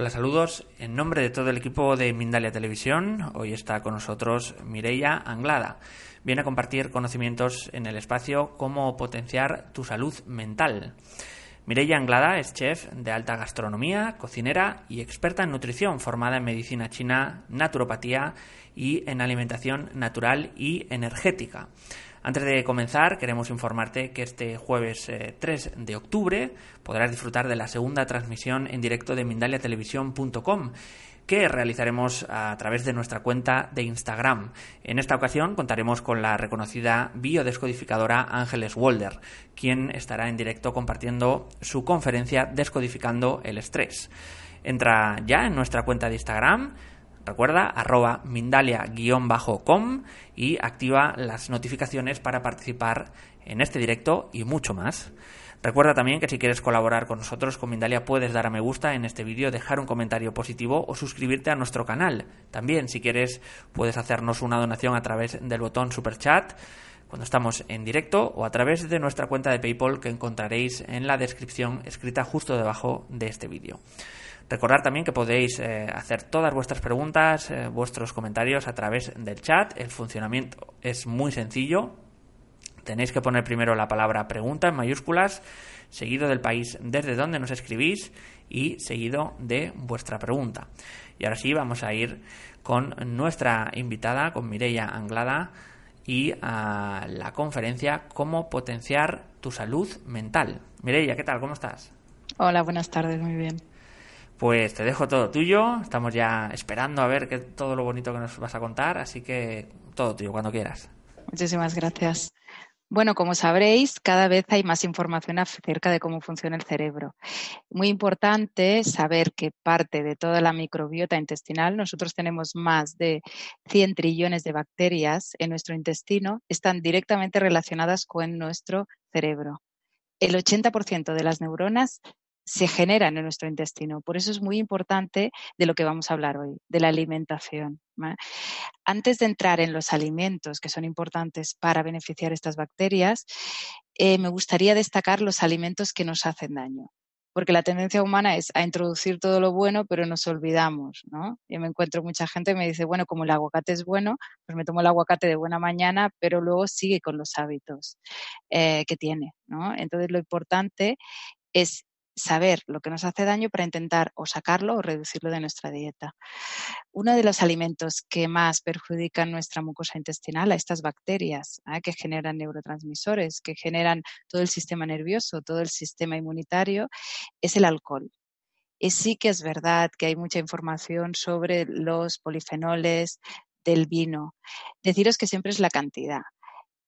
Hola, saludos. En nombre de todo el equipo de Mindalia Televisión, hoy está con nosotros Mireia Anglada. Viene a compartir conocimientos en el espacio cómo potenciar tu salud mental. Mireia Anglada es chef de alta gastronomía, cocinera y experta en nutrición, formada en medicina china, naturopatía y en alimentación natural y energética. Antes de comenzar, queremos informarte que este jueves 3 eh, de octubre podrás disfrutar de la segunda transmisión en directo de mindaliatelevisión.com que realizaremos a través de nuestra cuenta de Instagram. En esta ocasión contaremos con la reconocida biodescodificadora Ángeles Walder, quien estará en directo compartiendo su conferencia Descodificando el estrés. Entra ya en nuestra cuenta de Instagram, Recuerda, arroba mindalia-com y activa las notificaciones para participar en este directo y mucho más. Recuerda también que si quieres colaborar con nosotros con Mindalia puedes dar a me gusta en este vídeo, dejar un comentario positivo o suscribirte a nuestro canal. También si quieres puedes hacernos una donación a través del botón super chat cuando estamos en directo o a través de nuestra cuenta de PayPal que encontraréis en la descripción escrita justo debajo de este vídeo. Recordad también que podéis eh, hacer todas vuestras preguntas, eh, vuestros comentarios a través del chat. El funcionamiento es muy sencillo. Tenéis que poner primero la palabra pregunta en mayúsculas, seguido del país desde donde nos escribís y seguido de vuestra pregunta. Y ahora sí, vamos a ir con nuestra invitada, con Mireia Anglada, y a la conferencia Cómo potenciar tu salud mental. Mireia, ¿qué tal? ¿Cómo estás? Hola, buenas tardes, muy bien. Pues te dejo todo tuyo, estamos ya esperando a ver qué, todo lo bonito que nos vas a contar, así que todo tuyo, cuando quieras. Muchísimas gracias. Bueno, como sabréis, cada vez hay más información acerca de cómo funciona el cerebro. Muy importante saber que parte de toda la microbiota intestinal, nosotros tenemos más de 100 trillones de bacterias en nuestro intestino, están directamente relacionadas con nuestro cerebro. El 80% de las neuronas se generan en nuestro intestino. Por eso es muy importante de lo que vamos a hablar hoy, de la alimentación. Antes de entrar en los alimentos que son importantes para beneficiar estas bacterias, eh, me gustaría destacar los alimentos que nos hacen daño. Porque la tendencia humana es a introducir todo lo bueno, pero nos olvidamos. Yo me encuentro mucha gente que me dice, bueno, como el aguacate es bueno, pues me tomo el aguacate de buena mañana, pero luego sigue con los hábitos eh, que tiene. Entonces, lo importante es saber lo que nos hace daño para intentar o sacarlo o reducirlo de nuestra dieta. Uno de los alimentos que más perjudican nuestra mucosa intestinal, a estas bacterias ¿eh? que generan neurotransmisores, que generan todo el sistema nervioso, todo el sistema inmunitario, es el alcohol. Y sí que es verdad que hay mucha información sobre los polifenoles del vino. Deciros que siempre es la cantidad.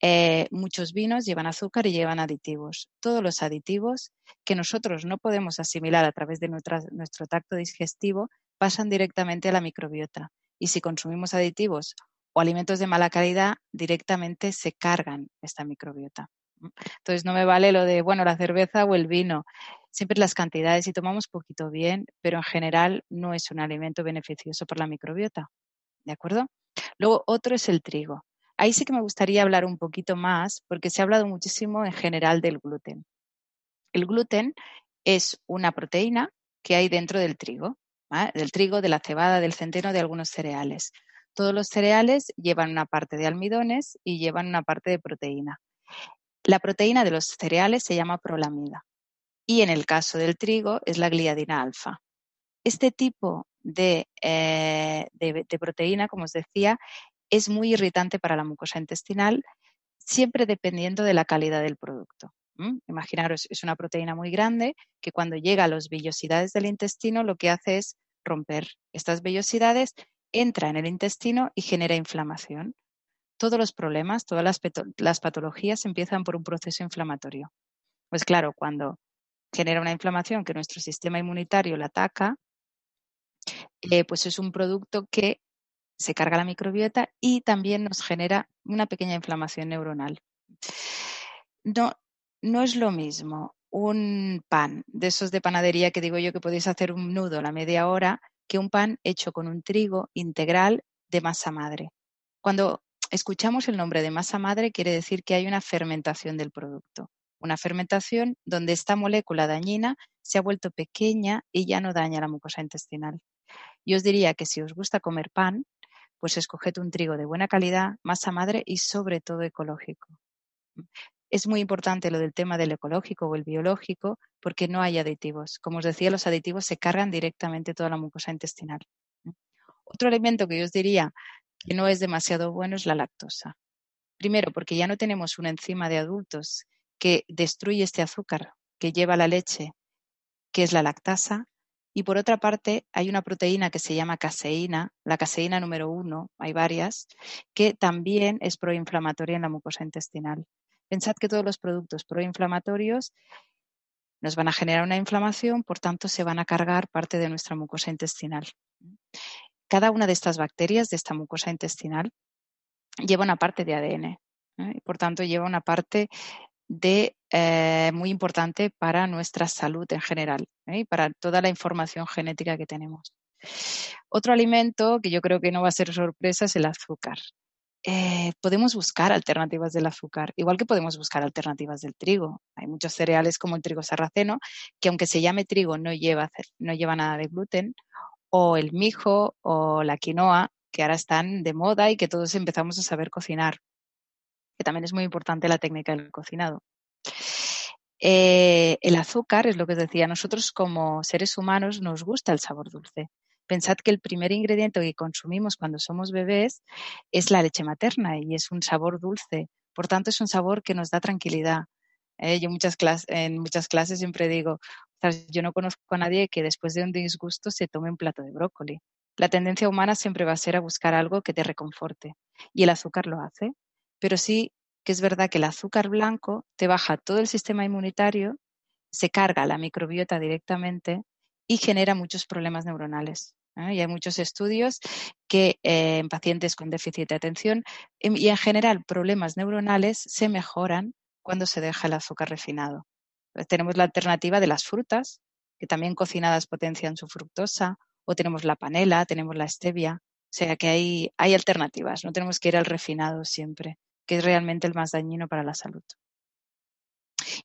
Eh, muchos vinos llevan azúcar y llevan aditivos. Todos los aditivos que nosotros no podemos asimilar a través de nuestro tacto digestivo pasan directamente a la microbiota. Y si consumimos aditivos o alimentos de mala calidad, directamente se cargan esta microbiota. Entonces no me vale lo de, bueno, la cerveza o el vino. Siempre las cantidades, y tomamos poquito bien, pero en general no es un alimento beneficioso para la microbiota. ¿De acuerdo? Luego, otro es el trigo. Ahí sí que me gustaría hablar un poquito más porque se ha hablado muchísimo en general del gluten. El gluten es una proteína que hay dentro del trigo, del trigo, de la cebada, del centeno, de algunos cereales. Todos los cereales llevan una parte de almidones y llevan una parte de proteína. La proteína de los cereales se llama prolamida y en el caso del trigo es la gliadina alfa. Este tipo de, eh, de proteína, como os decía, es muy irritante para la mucosa intestinal, siempre dependiendo de la calidad del producto. Imaginaros, es una proteína muy grande que cuando llega a las vellosidades del intestino lo que hace es romper estas vellosidades, entra en el intestino y genera inflamación. Todos los problemas, todas las, patologías empiezan por un proceso inflamatorio. Pues claro, cuando genera una inflamación que nuestro sistema inmunitario la ataca, eh, pues es un producto que se carga la microbiota y también nos genera una pequeña inflamación neuronal. No, no es lo mismo un pan de esos de panadería que digo yo que podéis hacer un nudo a la media hora que un pan hecho con un trigo integral de masa madre. Cuando escuchamos el nombre de masa madre, quiere decir que hay una fermentación del producto. Una fermentación donde esta molécula dañina se ha vuelto pequeña y ya no daña la mucosa intestinal. Yo os diría que si os gusta comer pan, pues escoged un trigo de buena calidad, masa madre y sobre todo ecológico. Es muy importante lo del tema del ecológico o el biológico porque no hay aditivos. Como os decía, los aditivos se cargan directamente toda la mucosa intestinal. Otro alimento que yo os diría que no es demasiado bueno es la lactosa. Primero, porque ya no tenemos una enzima de adultos que destruye este azúcar que lleva la leche, que es la lactasa. Y por otra parte, hay una proteína que se llama caseína, la caseína número uno, hay varias, que también es proinflamatoria en la mucosa intestinal. Pensad que todos los productos proinflamatorios nos van a generar una inflamación, por tanto se van a cargar parte de nuestra mucosa intestinal. Cada una de estas bacterias de esta mucosa intestinal lleva una parte de ADN, ¿eh? y por tanto lleva una parte de, eh, muy importante para nuestra salud en general ¿eh? y para toda la información genética que tenemos. Otro alimento que yo creo que no va a ser sorpresa es el azúcar. Eh, podemos buscar alternativas del azúcar, igual que podemos buscar alternativas del trigo. Hay muchos cereales como el trigo sarraceno, que aunque se llame trigo no lleva, no lleva nada de gluten, o el mijo o la quinoa, que ahora están de moda y que todos empezamos a saber cocinar, que también es muy importante la técnica del cocinado. Eh, el azúcar es lo que os decía, nosotros como seres humanos nos gusta el sabor dulce. Pensad que el primer ingrediente que consumimos cuando somos bebés es la leche materna y es un sabor dulce. Por tanto, es un sabor que nos da tranquilidad. ¿eh? yo en muchas clases siempre digo, yo no conozco a nadie que después de un disgusto se tome un plato de brócoli. La tendencia humana siempre va a ser a buscar algo que te reconforte. Y el azúcar lo hace. Pero sí que es verdad que el azúcar blanco te baja todo el sistema inmunitario, se carga la microbiota directamente y genera muchos problemas neuronales. Y hay muchos estudios que eh, en pacientes con déficit de atención em, y en general problemas neuronales se mejoran cuando se deja el azúcar refinado. Pues tenemos la alternativa de las frutas, que también cocinadas potencian su fructosa, o tenemos la panela, tenemos la stevia. O sea que hay alternativas, no tenemos que ir al refinado siempre, que es realmente el más dañino para la salud.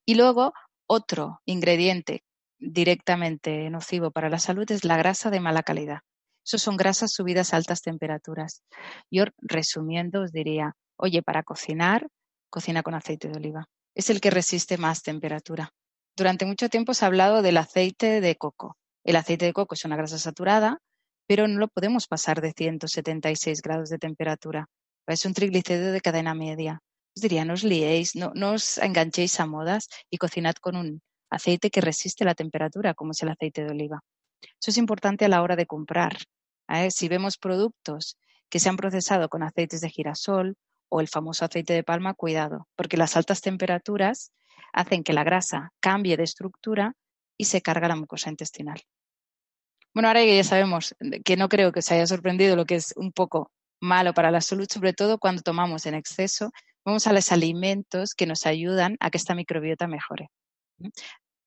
Y luego, otro ingrediente directamente nocivo para la salud es la grasa de mala calidad. Eso son grasas subidas a altas temperaturas. Yo, resumiendo, os diría, oye, para cocinar, cocina con aceite de oliva. Es el que resiste más temperatura. Durante mucho tiempo se ha hablado del aceite de coco. El aceite de coco es una grasa saturada, pero no lo podemos pasar de 176 grados de temperatura. Es un triglicérido de cadena media. Os diría, no os liéis, no, os enganchéis a modas y cocinad con un aceite que resiste la temperatura, como es el aceite de oliva. Eso es importante a la hora de comprar. ¿eh? Si vemos productos que se han procesado con aceites de girasol o el famoso aceite de palma, cuidado, porque las altas temperaturas hacen que la grasa cambie de estructura y se carga la mucosa intestinal. Bueno, ahora ya sabemos que no creo que se haya sorprendido lo que es un poco malo para la salud, sobre todo cuando tomamos en exceso, vamos a los alimentos que nos ayudan a que esta microbiota mejore.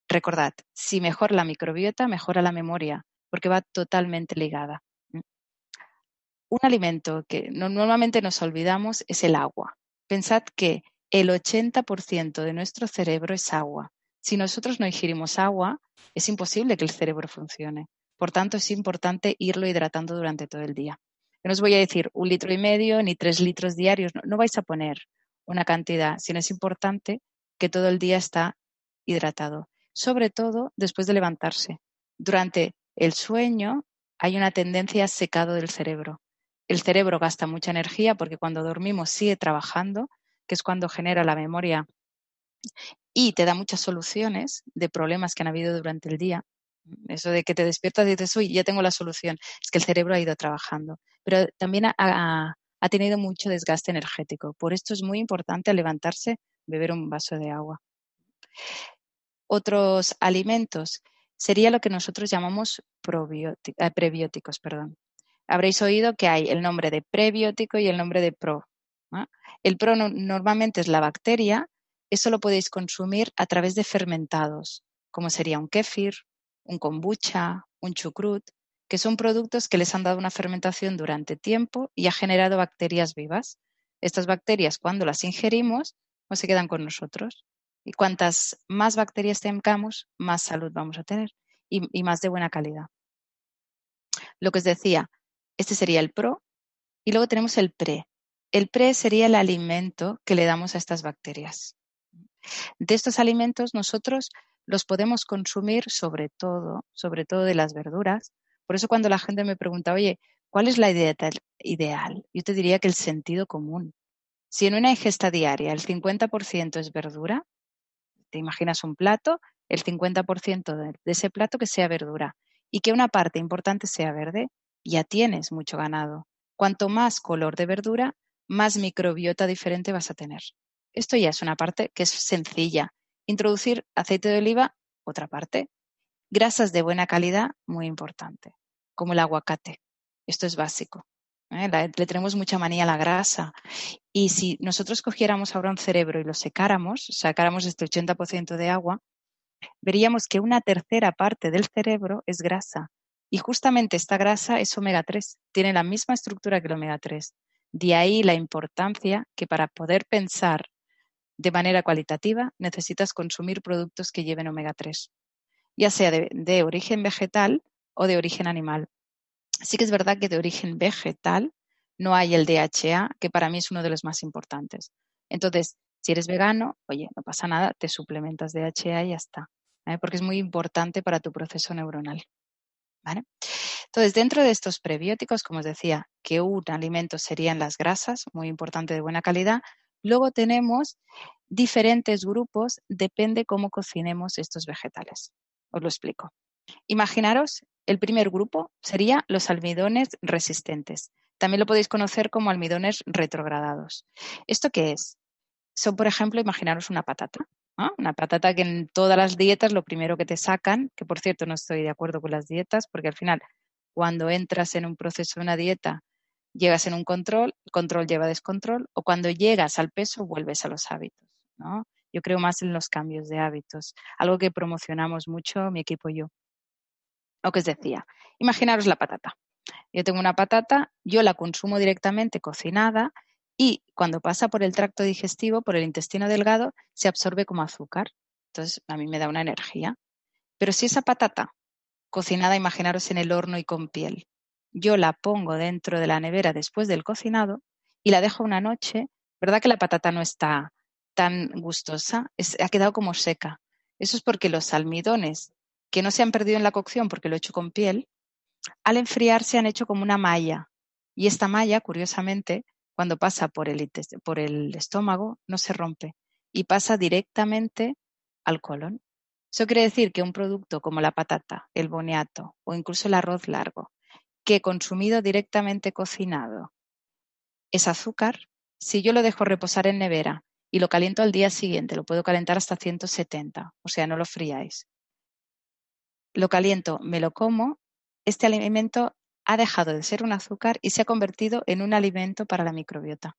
Recordad, si mejora la microbiota, mejora la memoria, porque va totalmente ligada. Un alimento que normalmente nos olvidamos es el agua. Pensad que el 80% de nuestro cerebro es agua. Si nosotros no ingerimos agua, es imposible que el cerebro funcione. Por tanto, es importante irlo hidratando durante todo el día. No os voy a decir un litro y medio ni tres litros diarios, no, no vais a poner una cantidad, sino es importante que todo el día está hidratado, sobre todo después de levantarse. Durante el sueño hay una tendencia a secado del cerebro. El cerebro gasta mucha energía porque cuando dormimos sigue trabajando, que es cuando genera la memoria y te da muchas soluciones de problemas que han habido durante el día. Eso de que te despiertas y dices, uy, ya tengo la solución. Es que el cerebro ha ido trabajando. Pero también ha, ha tenido mucho desgaste energético. Por esto es muy importante levantarse beber un vaso de agua otros alimentos sería lo que nosotros llamamos eh, prebióticos. Perdón. Habréis oído que hay el nombre de prebiótico y el nombre de pro. El pro normalmente es la bacteria, eso lo podéis consumir a través de fermentados, como sería un kéfir, un kombucha, un chucrut, que son productos que les han dado una fermentación durante tiempo y ha generado bacterias vivas. Estas bacterias, cuando las ingerimos, pues se quedan con nosotros. Y cuantas más bacterias tengamos, más salud vamos a tener y, y más de buena calidad. Lo que os decía, este sería el pro y luego tenemos el pre. El pre sería el alimento que le damos a estas bacterias. De estos alimentos nosotros los podemos consumir sobre todo, sobre todo de las verduras. Por eso cuando la gente me pregunta, oye, ¿cuál es la idea ideal? Yo te diría que el sentido común. Si en una ingesta diaria el 50% es verdura, te imaginas un plato, el 50% de, de ese plato que sea verdura y que una parte importante sea verde, ya tienes mucho ganado. Cuanto más color de verdura, más microbiota diferente vas a tener. Esto ya es una parte que es sencilla. Introducir aceite de oliva, otra parte. Grasas de buena calidad, muy importante, como el aguacate. Esto es básico. ¿eh? Le tenemos mucha manía a la grasa. Y si nosotros cogiéramos ahora un cerebro y lo secáramos, sacáramos este 80% de agua, veríamos que una tercera parte del cerebro es grasa. Y justamente esta grasa es omega 3, tiene la misma estructura que el omega 3. De ahí la importancia que para poder pensar de manera cualitativa necesitas consumir productos que lleven omega 3, ya sea de, origen vegetal o de origen animal. Sí que es verdad que de origen vegetal no hay el DHA, que para mí es uno de los más importantes. Entonces, si eres vegano, oye, no pasa nada, te suplementas DHA y ya está, ¿eh? porque es muy importante para tu proceso neuronal. ¿vale? Entonces, dentro de estos prebióticos, como os decía, que un alimento serían las grasas, muy importante de buena calidad, luego tenemos diferentes grupos, depende cómo cocinemos estos vegetales. Os lo explico. Imaginaros, el primer grupo sería los almidones resistentes. También lo podéis conocer como almidones retrogradados. ¿Esto qué es? son, por ejemplo, imaginaros una patata. Una patata que en todas las dietas lo primero que te sacan, que por cierto no estoy de acuerdo con las dietas, porque al final cuando entras en un proceso de una dieta, llegas en un control, el control lleva descontrol, o cuando llegas al peso, vuelves a los hábitos. ¿no? Yo creo más en los cambios de hábitos, algo que promocionamos mucho mi equipo y yo. Lo que os decía, imaginaros la patata. Yo tengo una patata, yo la consumo directamente cocinada y cuando pasa por el tracto digestivo, por el intestino delgado, se absorbe como azúcar. Entonces, a mí me da una energía. Pero si esa patata, cocinada, imaginaros en el horno y con piel, yo la pongo dentro de la nevera después del cocinado y la dejo una noche, ¿verdad que la patata no está tan gustosa? ha quedado como seca. Eso es porque los almidones, que no se han perdido en la cocción porque lo he hecho con piel, al enfriarse han hecho como una malla. Y esta malla, curiosamente, cuando pasa por el, por el estómago, no se rompe y pasa directamente al colon. Eso quiere decir que un producto como la patata, el boniato o incluso el arroz largo, que consumido directamente cocinado es azúcar, si yo lo dejo reposar en nevera y lo caliento al día siguiente, lo puedo calentar hasta 170, o sea, no lo fríais. Lo caliento, me lo como, este alimento ha dejado de ser un azúcar y se ha convertido en un alimento para la microbiota.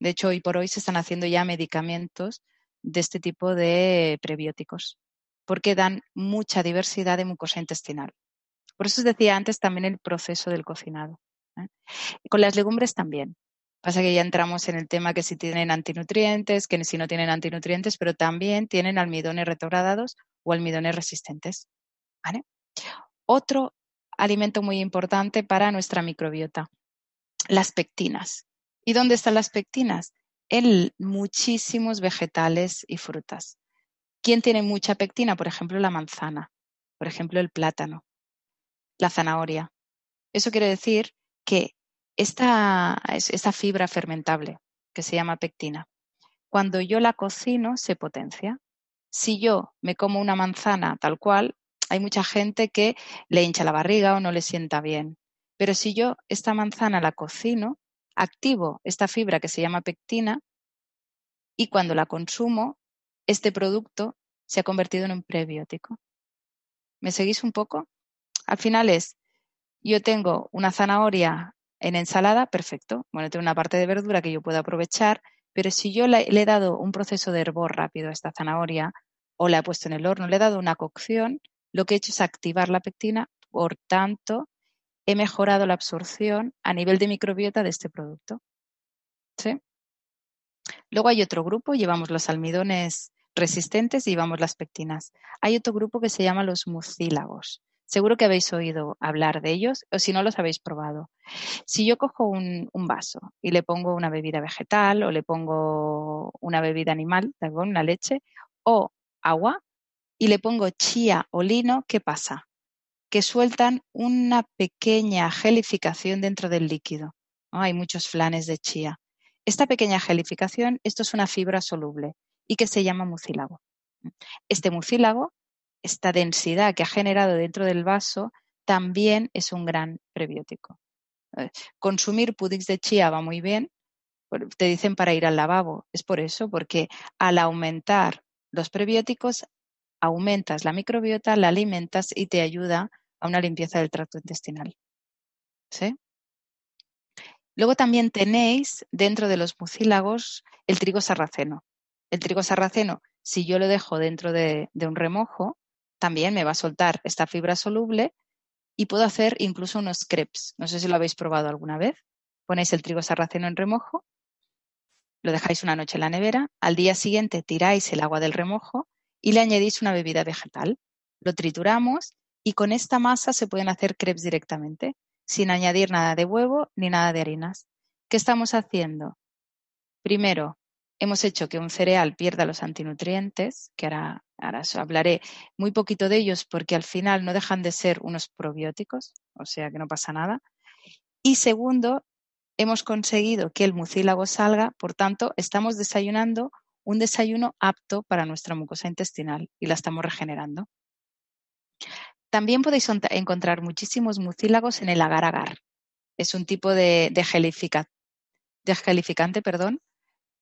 De hecho, hoy por hoy se están haciendo ya medicamentos de este tipo de prebióticos, porque dan mucha diversidad de mucosa intestinal. Por eso os decía antes también el proceso del cocinado. ¿eh? Con las legumbres también. Pasa que ya entramos en el tema que si tienen antinutrientes, que si no tienen antinutrientes, pero también tienen almidones retrogradados o almidones resistentes. Otro alimento muy importante para nuestra microbiota. Las pectinas. ¿Y dónde están las pectinas? En muchísimos vegetales y frutas. ¿Quién tiene mucha pectina? Por ejemplo, la manzana, por ejemplo, el plátano, la zanahoria. Eso quiere decir que esta, esta fibra fermentable, que se llama pectina, cuando yo la cocino, se potencia. Si yo me como una manzana tal cual, hay mucha gente que le hincha la barriga o no le sienta bien. Pero si yo esta manzana la cocino, activo esta fibra que se llama pectina y cuando la consumo, este producto se ha convertido en un prebiótico. ¿Me seguís un poco? Al final es, yo tengo una zanahoria en ensalada, perfecto. Bueno, tengo una parte de verdura que yo puedo aprovechar, pero si yo le, he dado un proceso de hervor rápido a esta zanahoria o la he puesto en el horno, le he dado una cocción, lo que he hecho es activar la pectina, por tanto, he mejorado la absorción a nivel de microbiota de este producto. ¿Sí? Luego hay otro grupo, llevamos los almidones resistentes y llevamos las pectinas. Hay otro grupo que se llama los mucílagos. Seguro que habéis oído hablar de ellos o si no los habéis probado. Si yo cojo un, vaso y le pongo una bebida vegetal o le pongo una bebida animal, una leche o agua y le pongo chía o lino, ¿qué pasa? Que sueltan una pequeña gelificación dentro del líquido. Hay muchos flanes de chía. Esta pequeña gelificación, esto es una fibra soluble y que se llama mucílago. Este mucílago, esta densidad que ha generado dentro del vaso, también es un gran prebiótico. Eh, consumir puddings de chía va muy bien, te dicen para ir al lavabo. Es por eso, porque al aumentar los prebióticos, aumentas la microbiota, la alimentas y te ayuda a una limpieza del tracto intestinal. Luego también tenéis dentro de los mucílagos el trigo sarraceno. El trigo sarraceno, si yo lo dejo dentro de, un remojo, también me va a soltar esta fibra soluble y puedo hacer incluso unos crepes. No sé si lo habéis probado alguna vez. Ponéis el trigo sarraceno en remojo, lo dejáis una noche en la nevera, al día siguiente tiráis el agua del remojo y le añadís una bebida vegetal. Lo trituramos y con esta masa se pueden hacer crepes directamente sin añadir nada de huevo ni nada de harinas. ¿Qué estamos haciendo? Primero, hemos hecho que un cereal pierda los antinutrientes, que ahora, ahora hablaré muy poquito de ellos porque al final no dejan de ser unos probióticos, o sea que no pasa nada. Y segundo, hemos conseguido que el mucílago salga, por tanto, estamos desayunando un desayuno apto para nuestra mucosa intestinal y la estamos regenerando. También podéis encontrar muchísimos mucílagos en el agar-agar. Es un tipo de, gelificante perdón,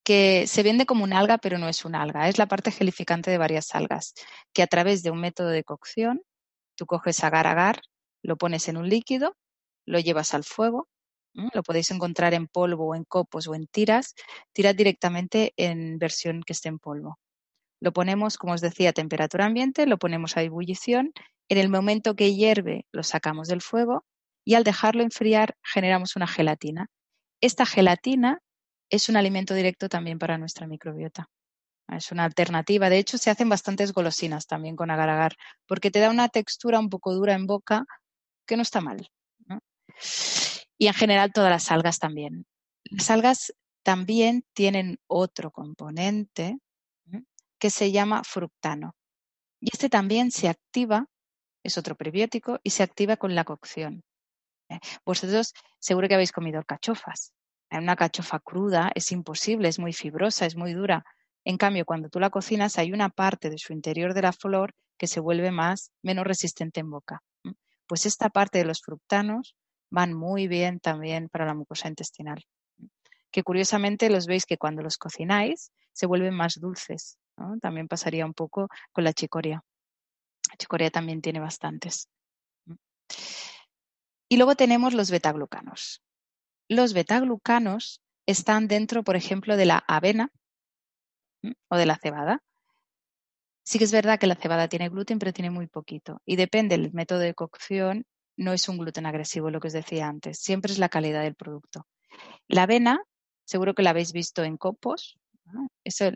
que se vende como un alga, pero no es un alga. Es la parte gelificante de varias algas, que a través de un método de cocción, tú coges agar-agar, lo pones en un líquido, lo llevas al fuego, lo podéis encontrar en polvo o en copos o en tiras, tirad directamente en versión que esté en polvo. Lo ponemos, como os decía, a temperatura ambiente, lo ponemos a ebullición en el momento que hierve, lo sacamos del fuego y al dejarlo enfriar generamos una gelatina. Esta gelatina es un alimento directo también para nuestra microbiota. Es una alternativa. De hecho, se hacen bastantes golosinas también con agar-agar, porque te da una textura un poco dura en boca que no está mal. Y en general todas las algas también. Las algas también tienen otro componente que se llama fructano. Y este también se activa es otro prebiótico y se activa con la cocción. ¿eh? Vosotros seguro que habéis comido cachofas. Una cachofa cruda es imposible, es muy fibrosa, es muy dura. En cambio, cuando tú la cocinas, hay una parte de su interior de la flor que se vuelve más, menos resistente en boca. Pues esta parte de los fructanos van muy bien también para la mucosa intestinal. Que curiosamente los veis que cuando los cocináis se vuelven más dulces. También pasaría un poco con la chicoria. Chicoria también tiene bastantes. Y luego tenemos los betaglucanos. Los betaglucanos están dentro, por ejemplo, de la avena o de la cebada. Sí que es verdad que la cebada tiene gluten, pero tiene muy poquito. Y depende del método de cocción, no es un gluten agresivo, lo que os decía antes. Siempre es la calidad del producto. La avena, seguro que la habéis visto en copos.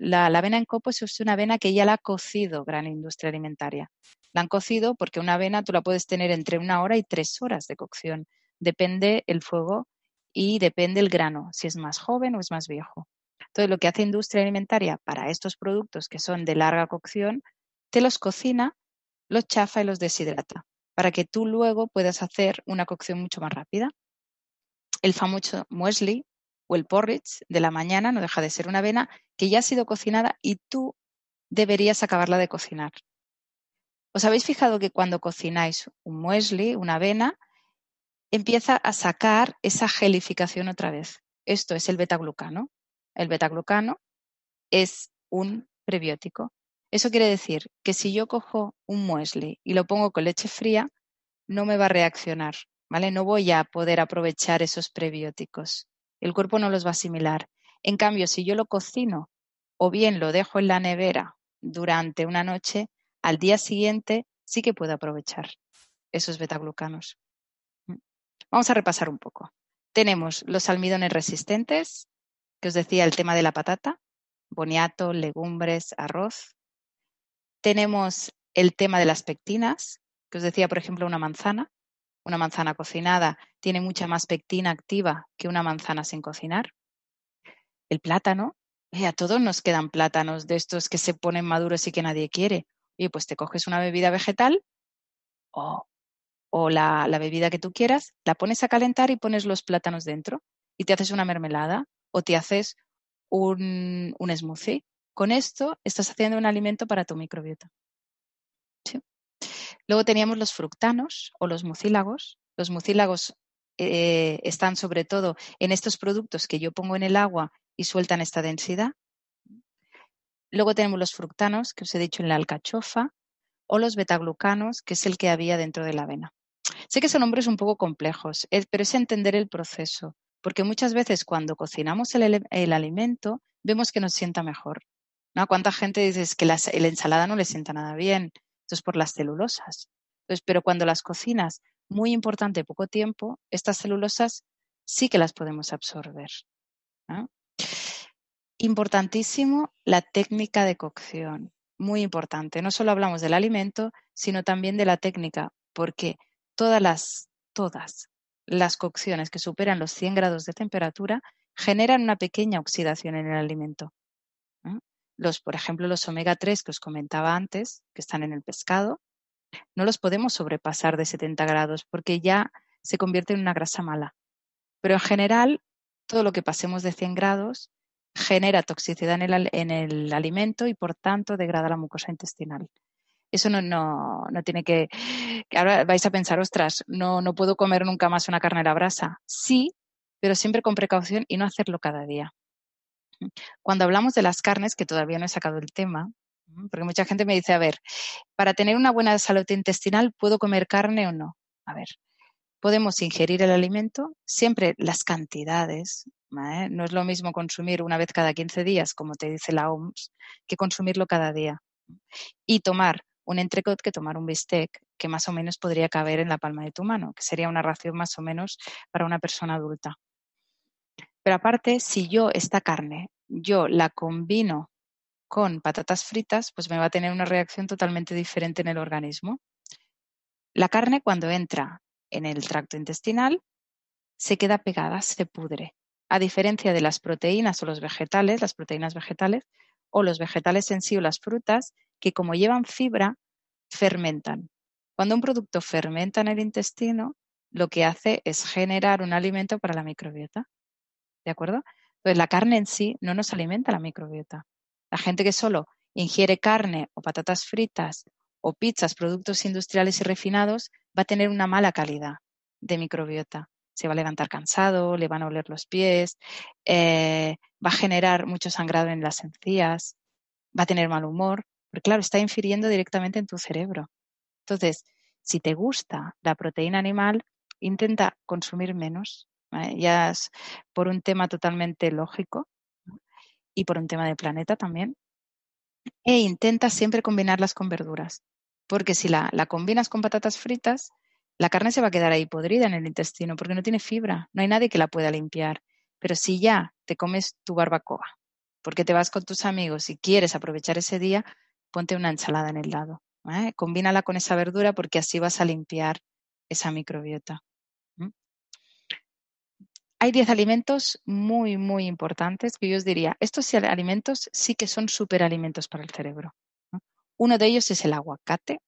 la, la, avena en copos es una avena que ya la ha cocido gran industria alimentaria. La han cocido porque una avena tú la puedes tener entre una hora y tres horas de cocción. Depende el fuego y depende el grano, si es más joven o es más viejo. Entonces, lo que hace industria alimentaria para estos productos que son de larga cocción, te los cocina, los chafa y los deshidrata, para que tú luego puedas hacer una cocción mucho más rápida. El famoso muesli o el porridge de la mañana no deja de ser una avena que ya ha sido cocinada y tú deberías acabarla de cocinar. ¿Os habéis fijado que cuando cocináis un muesli, una avena, empieza a sacar esa gelificación otra vez? Esto es el betaglucano. El betaglucano es un prebiótico. Eso quiere decir que si yo cojo un muesli y lo pongo con leche fría, no me va a reaccionar, ¿vale? No voy a poder aprovechar esos prebióticos. El cuerpo no los va a asimilar. En cambio, si yo lo cocino o bien lo dejo en la nevera durante una noche, al día siguiente sí que puedo aprovechar esos betaglucanos. Vamos a repasar un poco. Tenemos los almidones resistentes, que os decía el tema de la patata, boniato, legumbres, arroz. Tenemos el tema de las pectinas, que os decía, por ejemplo, una manzana. Una manzana cocinada tiene mucha más pectina activa que una manzana sin cocinar. El plátano, a todos nos quedan plátanos de estos que se ponen maduros y que nadie quiere. Y pues te coges una bebida vegetal o, la, bebida que tú quieras, la pones a calentar y pones los plátanos dentro y te haces una mermelada o te haces un, un smoothie. Con esto estás haciendo un alimento para tu microbiota. Luego teníamos los fructanos o los mucílagos. Los mucílagos eh, están sobre todo en estos productos que yo pongo en el agua y sueltan esta densidad. Luego tenemos los fructanos, que os he dicho en la alcachofa, o los betaglucanos, que es el que había dentro de la avena. Sé que son nombres un poco complejos, pero es entender el proceso, porque muchas veces cuando cocinamos el, alimento vemos que nos sienta mejor. ¿no? ¿Cuánta gente dice que la, ensalada no le sienta nada bien? Esto es por las celulosas. Entonces, pero cuando las cocinas muy importante poco tiempo, estas celulosas sí que las podemos absorber. Importantísimo la técnica de cocción, muy importante. No solo hablamos del alimento, sino también de la técnica, porque todas las, todas las cocciones que superan los 100 grados de temperatura generan una pequeña oxidación en el alimento. Los, por ejemplo, los omega 3 que os comentaba antes, que están en el pescado, no los podemos sobrepasar de 70 grados porque ya se convierte en una grasa mala. Pero en general, todo lo que pasemos de 100 grados genera toxicidad en el, en el alimento y por tanto degrada la mucosa intestinal. Eso no, no, no, tiene que, Ahora vais a pensar, ostras, no, no puedo comer nunca más una carne a la brasa. Sí, pero siempre con precaución y no hacerlo cada día. Cuando hablamos de las carnes, que todavía no he sacado el tema, porque mucha gente me dice, a ver, para tener una buena salud intestinal, ¿puedo comer carne o no? A ver, podemos ingerir el alimento, siempre las cantidades. No es lo mismo consumir una vez cada 15 días, como te dice la OMS, que consumirlo cada día. Y tomar un entrecot que tomar un bistec, que más o menos podría caber en la palma de tu mano, que sería una ración más o menos para una persona adulta. Pero aparte, si yo esta carne, yo la combino con patatas fritas, pues me va a tener una reacción totalmente diferente en el organismo. La carne cuando entra en el tracto intestinal se queda pegada, se pudre. A diferencia de las proteínas o los vegetales, las proteínas vegetales, o los vegetales en sí o las frutas, que como llevan fibra, fermentan. Cuando un producto fermenta en el intestino, lo que hace es generar un alimento para la microbiota. ¿De acuerdo? Entonces, la carne en sí no nos alimenta la microbiota. La gente que solo ingiere carne o patatas fritas o pizzas, productos industriales y refinados, va a tener una mala calidad de microbiota. Se va a levantar cansado, le van a oler los pies, eh, va a generar mucho sangrado en las encías, va a tener mal humor, porque claro, está infiriendo directamente en tu cerebro. Entonces, si te gusta la proteína animal, intenta consumir menos, ya por un tema totalmente lógico, y por un tema de planeta también. E intenta siempre combinarlas con verduras, porque si la, la combinas con patatas fritas, la carne se va a quedar ahí podrida en el intestino porque no tiene fibra, no hay nadie que la pueda limpiar. Pero si ya te comes tu barbacoa, porque te vas con tus amigos y quieres aprovechar ese día, ponte una ensalada en el lado. ¿eh? Combínala con esa verdura porque así vas a limpiar esa microbiota hay 10 alimentos muy, muy importantes que yo os diría, estos alimentos sí que son superalimentos para el cerebro. Uno de ellos es el aguacate,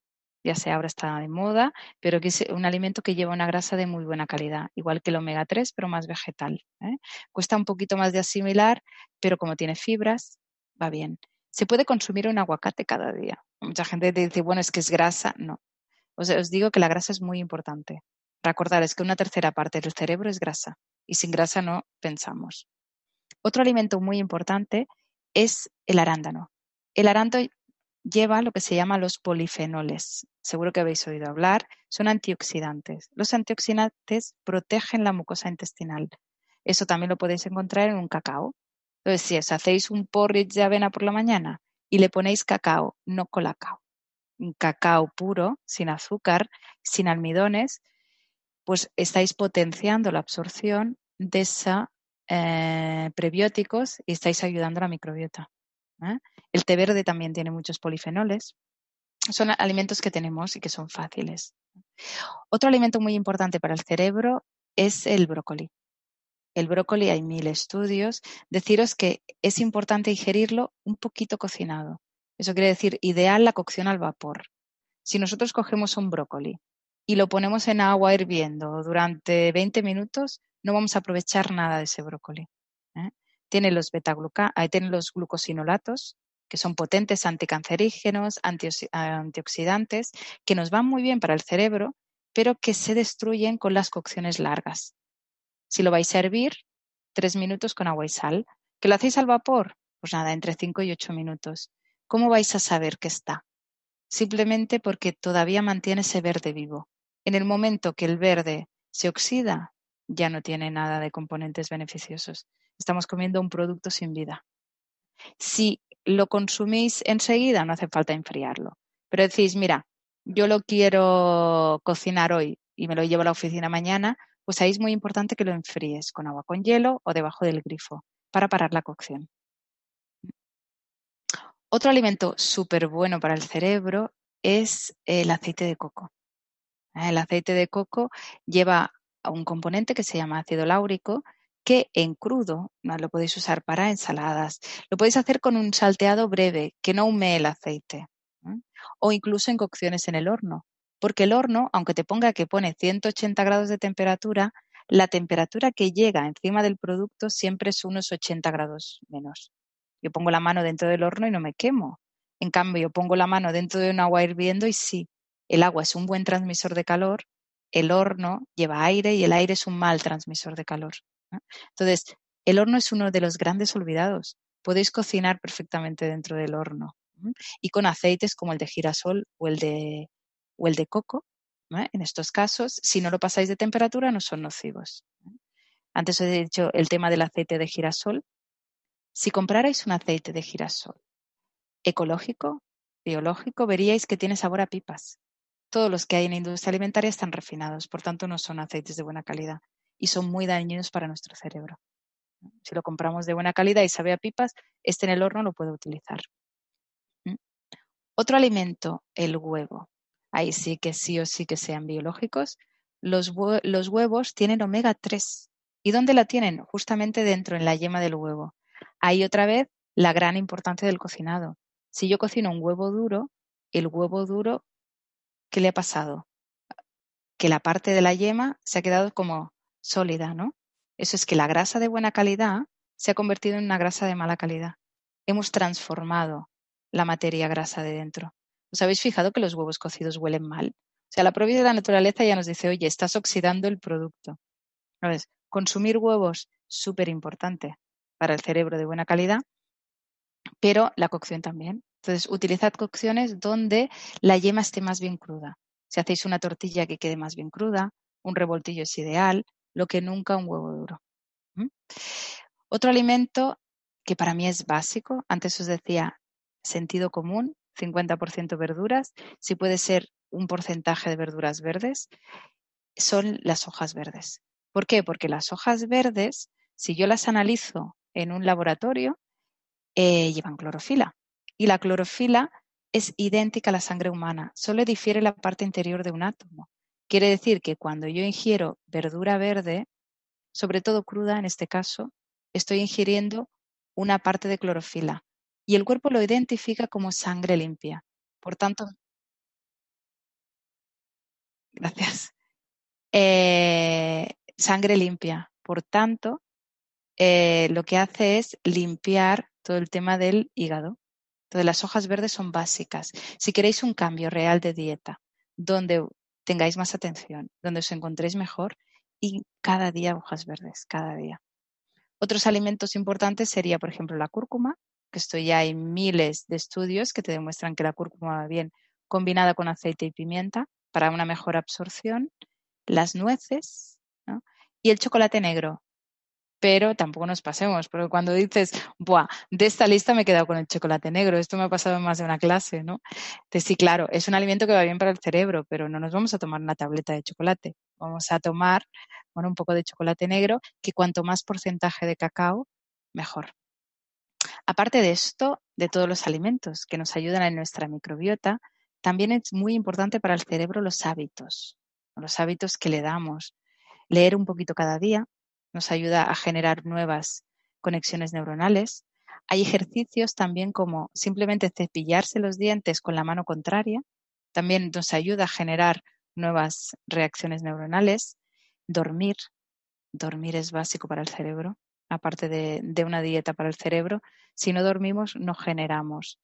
ya sé, ahora está de moda, pero que es un alimento que lleva una grasa de muy buena calidad, igual que el omega 3, pero más vegetal. ¿eh? Cuesta un poquito más de asimilar, pero como tiene fibras, va bien. Se puede consumir un aguacate cada día. Mucha gente dice, bueno, es que es grasa. No. os digo que la grasa es muy importante. Recordar es que una tercera parte del cerebro es grasa y sin grasa no pensamos. Otro alimento muy importante es el arándano. El arándano lleva lo que se llama los polifenoles. Seguro que habéis oído hablar. Son antioxidantes. Los antioxidantes protegen la mucosa intestinal. Eso también lo podéis encontrar en un cacao. Entonces, si os hacéis un porridge de avena por la mañana y le ponéis cacao, no colacao, cacao puro, sin azúcar, sin almidones, pues estáis potenciando la absorción de esa eh, prebióticos y estáis ayudando a la microbiota. ¿eh? El té verde también tiene muchos polifenoles. Son alimentos que tenemos y que son fáciles. Otro alimento muy importante para el cerebro es el brócoli. El brócoli hay mil estudios. Deciros que es importante ingerirlo un poquito cocinado. Eso quiere decir ideal la cocción al vapor. Si nosotros cogemos un brócoli y lo ponemos en agua hirviendo durante 20 minutos, no vamos a aprovechar nada de ese brócoli. ¿eh? Tiene los tiene los glucosinolatos, que son potentes anticancerígenos, antioxidantes, que nos van muy bien para el cerebro, pero que se destruyen con las cocciones largas. Si lo vais a hervir, tres minutos con agua y sal. ¿Que lo hacéis al vapor? Pues nada, entre cinco y ocho minutos. ¿Cómo vais a saber que está? Simplemente porque todavía mantiene ese verde vivo. En el momento que el verde se oxida, ya no tiene nada de componentes beneficiosos. Estamos comiendo un producto sin vida. Si lo consumís enseguida, no hace falta enfriarlo. Pero decís, mira, yo lo quiero cocinar hoy y me lo llevo a la oficina mañana, pues ahí es muy importante que lo enfríes con agua con hielo o debajo del grifo para parar la cocción. Otro alimento súper bueno para el cerebro es el aceite de coco. El aceite de coco lleva un componente que se llama ácido láurico que en crudo ¿no? lo podéis usar para ensaladas. Lo podéis hacer con un salteado breve que no humee el aceite o incluso en cocciones en el horno. Porque el horno, aunque te ponga que pone 180 grados de temperatura, la temperatura que llega encima del producto siempre es unos 80 grados menos. Yo pongo la mano dentro del horno y no me quemo. En cambio, yo pongo la mano dentro de un agua hirviendo y sí, el agua es un buen transmisor de calor, el horno lleva aire y el aire es un mal transmisor de calor. Entonces, el horno es uno de los grandes olvidados. Podéis cocinar perfectamente dentro del horno y con aceites como el de girasol o el de, o el de coco. En estos casos, si no lo pasáis de temperatura, no son nocivos. Antes os he dicho el tema del aceite de girasol. Si comprarais un aceite de girasol ecológico, biológico, veríais que tiene sabor a pipas. Todos los que hay en la industria alimentaria están refinados, por tanto no son aceites de buena calidad y son muy dañinos para nuestro cerebro. Si lo compramos de buena calidad y sabe a pipas, este en el horno lo puedo utilizar. Otro alimento, el huevo. Ahí sí que sí o sí que sean biológicos. Los, los huevos tienen omega 3. ¿Y dónde la tienen? Justamente dentro, en la yema del huevo. Ahí otra vez la gran importancia del cocinado. Si yo cocino un huevo duro, el huevo duro, ¿qué le ha pasado? Que la parte de la yema se ha quedado como sólida, ¿no? Eso es que la grasa de buena calidad se ha convertido en una grasa de mala calidad. Hemos transformado la materia grasa de dentro. ¿Os habéis fijado que los huevos cocidos huelen mal? O sea, la propia de la naturaleza ya nos dice, oye, estás oxidando el producto. ¿Sabes? Consumir huevos, súper importante para el cerebro de buena calidad, pero la cocción también. Entonces, utilizad cocciones donde la yema esté más bien cruda. Si hacéis una tortilla que quede más bien cruda, un revoltillo es ideal, lo que nunca un huevo duro. Otro alimento que para mí es básico, antes os decía, sentido común, 50% verduras, si puede ser un porcentaje de verduras verdes, son las hojas verdes. ¿Por qué? Porque las hojas verdes, si yo las analizo en un laboratorio, eh, llevan clorofila. Y la clorofila es idéntica a la sangre humana, solo difiere la parte interior de un átomo. Quiere decir que cuando yo ingiero verdura verde, sobre todo cruda en este caso, estoy ingiriendo una parte de clorofila y el cuerpo lo identifica como sangre limpia. Por tanto, gracias. Eh, sangre limpia. Por tanto, eh, lo que hace es limpiar todo el tema del hígado. Entonces, las hojas verdes son básicas. Si queréis un cambio real de dieta, donde tengáis más atención, donde os encontréis mejor y cada día hojas verdes, cada día. Otros alimentos importantes sería, por ejemplo, la cúrcuma, que esto ya hay miles de estudios que te demuestran que la cúrcuma va bien combinada con aceite y pimienta para una mejor absorción, las nueces y el chocolate negro. Pero tampoco nos pasemos, porque cuando dices, Buah, de esta lista me he quedado con el chocolate negro, esto me ha pasado en más de una clase, ¿no? Entonces, sí, claro, es un alimento que va bien para el cerebro, pero no nos vamos a tomar una tableta de chocolate. Vamos a tomar, bueno, un poco de chocolate negro, que cuanto más porcentaje de cacao, mejor. Aparte de esto, de todos los alimentos que nos ayudan en nuestra microbiota, también es muy importante para el cerebro los hábitos, los hábitos que le damos. Leer un poquito cada día nos ayuda a generar nuevas conexiones neuronales. Hay ejercicios también como simplemente cepillarse los dientes con la mano contraria, también nos ayuda a generar nuevas reacciones neuronales. Dormir, dormir es básico para el cerebro, aparte de, una dieta para el cerebro. Si no dormimos, no generamos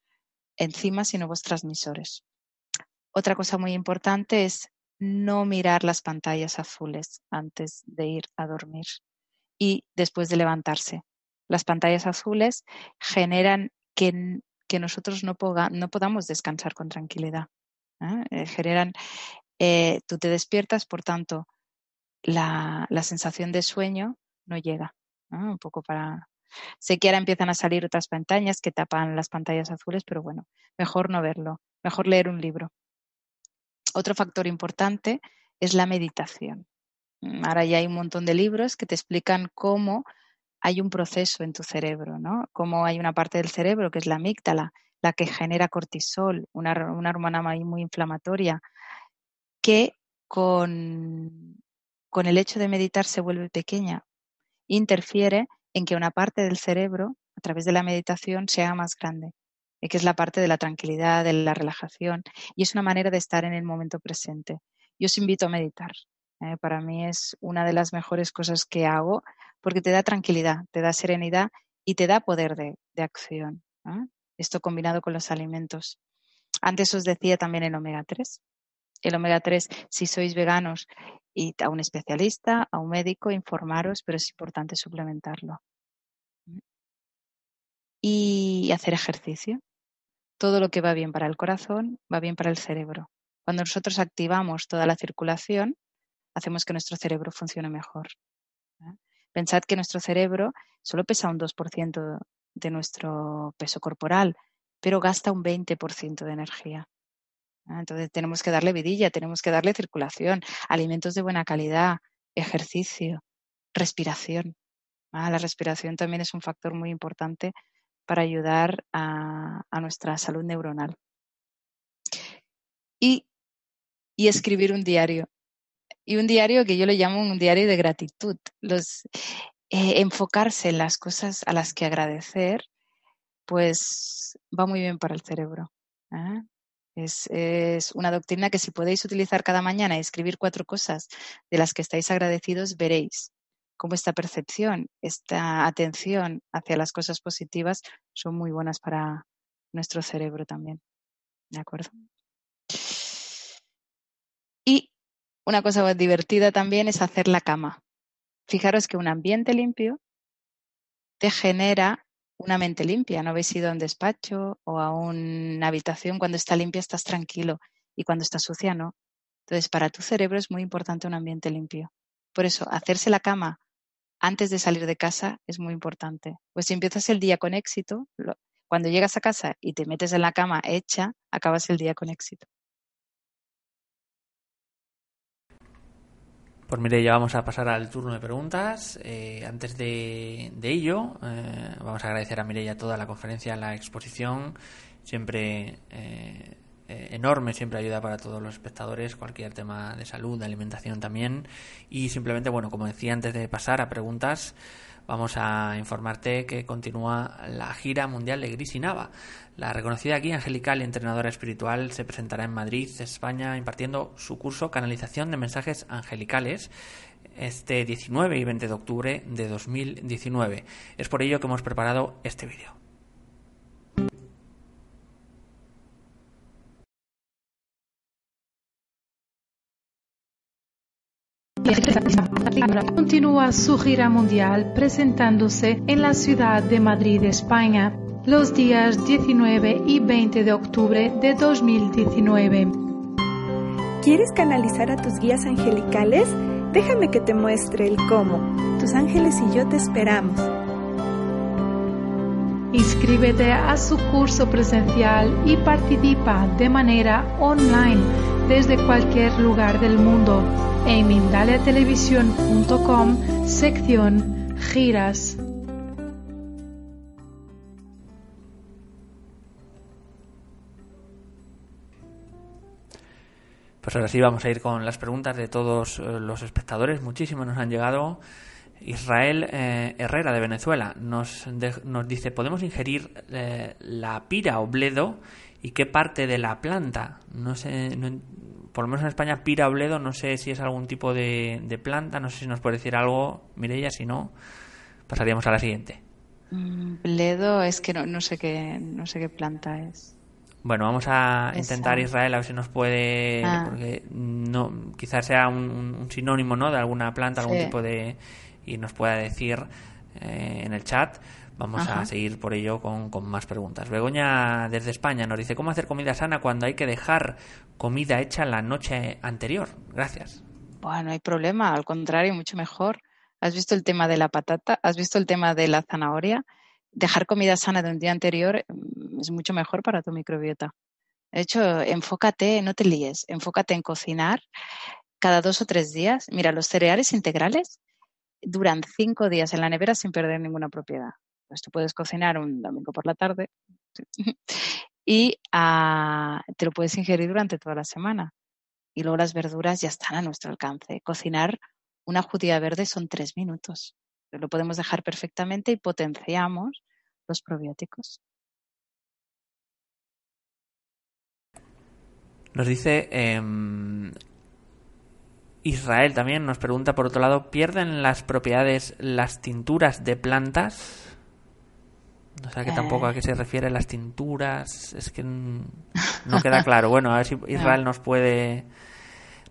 enzimas y nuevos transmisores. Otra cosa muy importante es no mirar las pantallas azules antes de ir a dormir y después de levantarse. Las pantallas azules generan que, nosotros no, podamos descansar con tranquilidad. ¿eh? Eh, generan, eh, tú te despiertas, por tanto, la, sensación de sueño no llega. Un poco para. Sé que ahora empiezan a salir otras pantallas que tapan las pantallas azules, pero bueno, mejor no verlo, mejor leer un libro. Otro factor importante es la meditación. Mm, ahora ya hay un montón de libros que te explican cómo hay un proceso en tu cerebro, ¿no? Cómo hay una parte del cerebro que es la amígdala, la que genera cortisol, una, hormona muy, inflamatoria, que con, con el hecho de meditar se vuelve pequeña, interfiere en que una parte del cerebro, a través de la meditación, sea más grande que es la parte de la tranquilidad, de la relajación, y es una manera de estar en el momento presente. Yo os invito a meditar. ¿eh? para mí es una de las mejores cosas que hago porque te da tranquilidad, te da serenidad y te da poder de, acción. Esto combinado con los alimentos. Antes os decía también el omega 3. El omega 3, si sois veganos, y a un especialista, a un médico, informaros, pero es importante suplementarlo. Y hacer ejercicio todo lo que va bien para el corazón va bien para el cerebro. Cuando nosotros activamos toda la circulación, hacemos que nuestro cerebro funcione mejor. ¿eh? Pensad que nuestro cerebro solo pesa un 2% de nuestro peso corporal, pero gasta un 20% de energía. ¿Eh? Entonces tenemos que darle vidilla, tenemos que darle circulación, alimentos de buena calidad, ejercicio, respiración. ¿eh? La respiración también es un factor muy importante para ayudar a, nuestra salud neuronal. Y, escribir un diario. Y un diario que yo le llamo un diario de gratitud. Los, eh, enfocarse en las cosas a las que agradecer, pues va muy bien para el cerebro. ¿eh? Es, una doctrina que si podéis utilizar cada mañana y escribir cuatro cosas de las que estáis agradecidos, veréis cómo esta percepción, esta atención hacia las cosas positivas son muy buenas para nuestro cerebro también. ¿De acuerdo? Y una cosa divertida también es hacer la cama. Fijaros que un ambiente limpio te genera una mente limpia. ¿No habéis ido a un despacho o a una habitación? Cuando está limpia estás tranquilo y cuando está sucia no. Entonces, para tu cerebro es muy importante un ambiente limpio. Por eso, hacerse la cama antes de salir de casa es muy importante. Pues si empiezas el día con éxito, cuando llegas a casa y te metes en la cama hecha, acabas el día con éxito. Pues mire, ya vamos a pasar al turno de preguntas. Eh, antes de, ello, eh, vamos a agradecer a Mireia toda la conferencia, la exposición. Siempre eh, enorme, siempre ayuda para todos los espectadores, cualquier tema de salud, de alimentación también. Y simplemente, bueno, como decía antes de pasar a preguntas, vamos a informarte que continúa la gira mundial de Gris y Nava. La reconocida guía angelical y entrenadora espiritual se presentará en Madrid, España, impartiendo su curso Canalización de Mensajes Angelicales este 19 y 20 de octubre de 2019. Es por ello que hemos preparado este vídeo. Continúa su gira mundial presentándose en la ciudad de Madrid, España, los días 19 y 20 de octubre de 2019. ¿Quieres canalizar a tus guías angelicales? Déjame que te muestre el cómo. Tus ángeles y yo te esperamos. Inscríbete a su curso presencial y participa de manera online desde cualquier lugar del mundo en mindaliatelevisión.com sección giras. Pues ahora sí vamos a ir con las preguntas de todos eh, los espectadores. Muchísimas nos han llegado. Israel eh, Herrera de Venezuela nos, nos dice, ¿podemos ingerir eh, la pira o bledo y qué parte de la planta? No sé, no, por lo menos en España pira o bledo, no sé si es algún tipo de, de planta, no sé si nos puede decir algo, Mireia, si no, pasaríamos a la siguiente. Mm, bledo es que no, no sé qué no sé qué planta es. Bueno, vamos a intentar Israel a ver si nos puede, ah. porque no, quizás sea un, sinónimo, ¿no? De alguna planta, algún tipo de y nos pueda decir eh, en el chat. Vamos a seguir por ello con, con, más preguntas. Begoña desde España nos dice cómo hacer comida sana cuando hay que dejar comida hecha la noche anterior. Gracias. Bueno, no hay problema, al contrario, mucho mejor. ¿Has visto el tema de la patata? ¿Has visto el tema de la zanahoria? Dejar comida sana de un día anterior mm, es mucho mejor para tu microbiota. De hecho, enfócate, no te líes, enfócate en cocinar cada dos o tres días. Mira, los cereales integrales duran cinco días en la nevera sin perder ninguna propiedad. Pues tú puedes cocinar un domingo por la tarde y ah, te lo puedes ingerir durante toda la semana. Y luego las verduras ya están a nuestro alcance. Cocinar una judía verde son tres minutos. Lo podemos dejar perfectamente y potenciamos los probióticos. Nos dice em, Israel también nos pregunta, por otro lado, ¿pierden las propiedades las tinturas de plantas? No sé que tampoco a qué se refiere las tinturas. Es que no queda claro. Bueno, a ver si Israel nos puede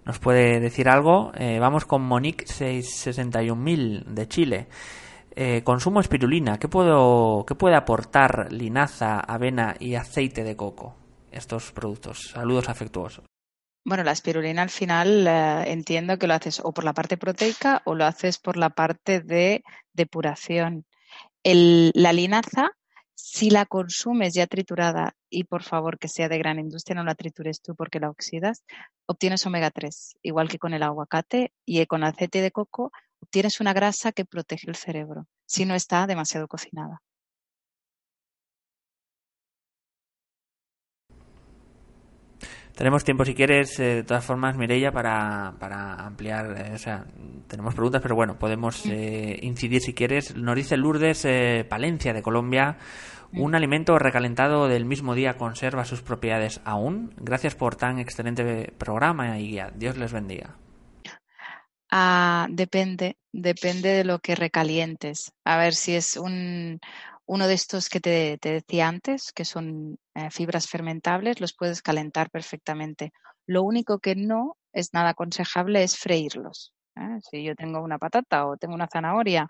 nos puede decir algo. Eh, vamos con Monique 661.000 de Chile. Eh, consumo espirulina. ¿Qué, puedo, ¿Qué puede aportar linaza, avena y aceite de coco? Estos productos. Saludos afectuosos. Bueno, la espirulina al final eh, entiendo que lo haces o por la parte proteica o lo haces por la parte de depuración. la linaza, si la consumes ya triturada y por favor que sea de gran industria, no la tritures tú porque la oxidas, obtienes omega 3, igual que con el aguacate y con aceite de coco, obtienes una grasa que protege el cerebro si no está demasiado cocinada. Tenemos tiempo, si quieres, eh, de todas formas, Mireia, para, para ampliar. Eh, o sea, tenemos preguntas, pero bueno, podemos eh, incidir si quieres. Nos dice Lourdes Palencia, de Colombia. ¿Un alimento recalentado del mismo día conserva sus propiedades aún? Gracias por tan excelente programa y guía. Dios les bendiga. Ah, depende, depende de lo que recalientes. A ver si es un, uno de estos que te, decía antes, que son eh, fibras fermentables, los puedes calentar perfectamente. Lo único que no es nada aconsejable es freírlos. ¿eh? Si yo tengo una patata o tengo una zanahoria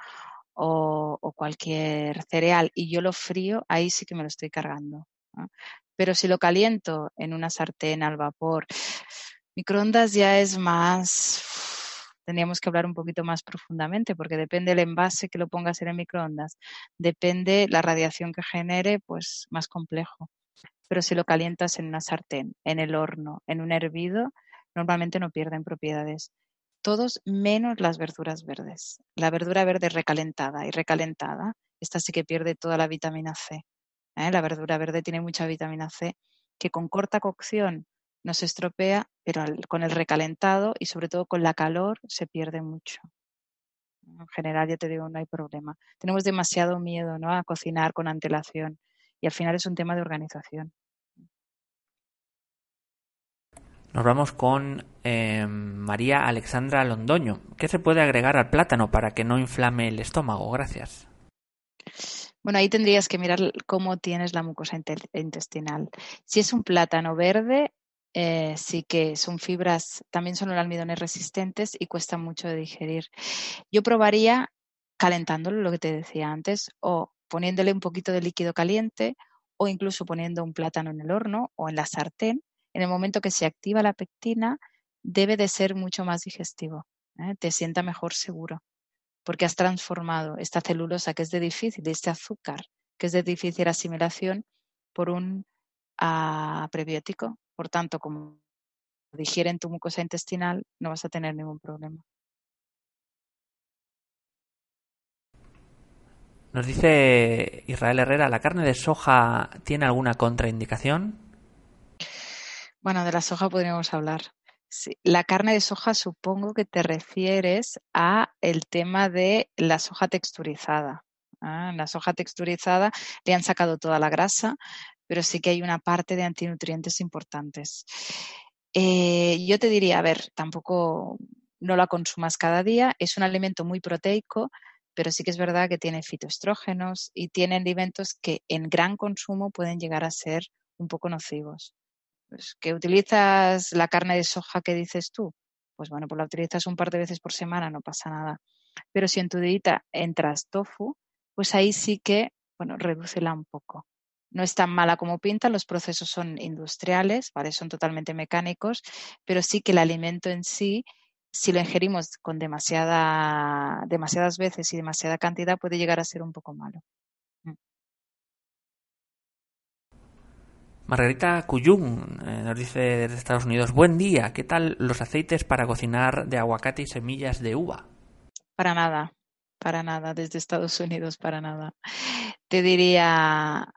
o, cualquier cereal y yo lo frío, ahí sí que me lo estoy cargando. Pero si lo caliento en una sartén al vapor, microondas ya es más tendríamos que hablar un poquito más profundamente, porque depende el envase que lo pongas en el microondas, depende la radiación que genere, pues más complejo. Pero si lo calientas en una sartén, en el horno, en un hervido, normalmente no pierden propiedades. Todos menos las verduras verdes. La verdura verde recalentada y recalentada, esta sí que pierde toda la vitamina C. ¿eh? La verdura verde tiene mucha vitamina C que con corta cocción no se estropea, pero con el recalentado y sobre todo con la calor se pierde mucho. En general, ya te digo, no hay problema. Tenemos demasiado miedo ¿no? a cocinar con antelación y al final es un tema de organización. Nos vamos con eh, María Alexandra Londoño. ¿Qué se puede agregar al plátano para que no inflame el estómago? Gracias. Bueno, ahí tendrías que mirar cómo tienes la mucosa intestinal. Si es un plátano verde, eh, sí que son fibras, también son almidones resistentes y cuestan mucho de digerir. Yo probaría calentándolo, lo que te decía antes, o poniéndole un poquito de líquido caliente o incluso poniendo un plátano en el horno o en la sartén. En el momento que se activa la pectina, debe de ser mucho más digestivo. ¿eh? Te sienta mejor seguro, porque has transformado esta celulosa que es de difícil, este azúcar que es de difícil asimilación, por un ah, prebiótico por tanto, como digieren tu mucosa intestinal, no vas a tener ningún problema. Nos dice Israel Herrera, ¿la carne de soja tiene alguna contraindicación? Bueno, de la soja podríamos hablar. La carne de soja supongo que te refieres a el tema de la soja texturizada. ¿ah? La soja texturizada le han sacado toda la grasa, pero sí que hay una parte de antinutrientes importantes. Eh, yo te diría, a ver, tampoco no la consumas cada día, es un alimento muy proteico, pero sí que es verdad que tiene fitoestrógenos y tiene alimentos que en gran consumo pueden llegar a ser un poco nocivos. Pues, ¿Que utilizas la carne de soja que dices tú? Pues bueno, pues la utilizas un par de veces por semana, no pasa nada. Pero si en tu dieta entras tofu, pues ahí sí que, bueno, redúcela un poco. No es tan mala como pinta, los procesos son industriales, ¿vale? Son totalmente mecánicos, pero sí que el alimento en sí, si lo ingerimos con demasiada, demasiadas veces y demasiada cantidad, puede llegar a ser un poco malo. Margarita Cuyún eh, nos dice desde Estados Unidos, buen día, ¿qué tal los aceites para cocinar de aguacate y semillas de uva? Para nada, para nada, desde Estados Unidos, para nada. Te diría,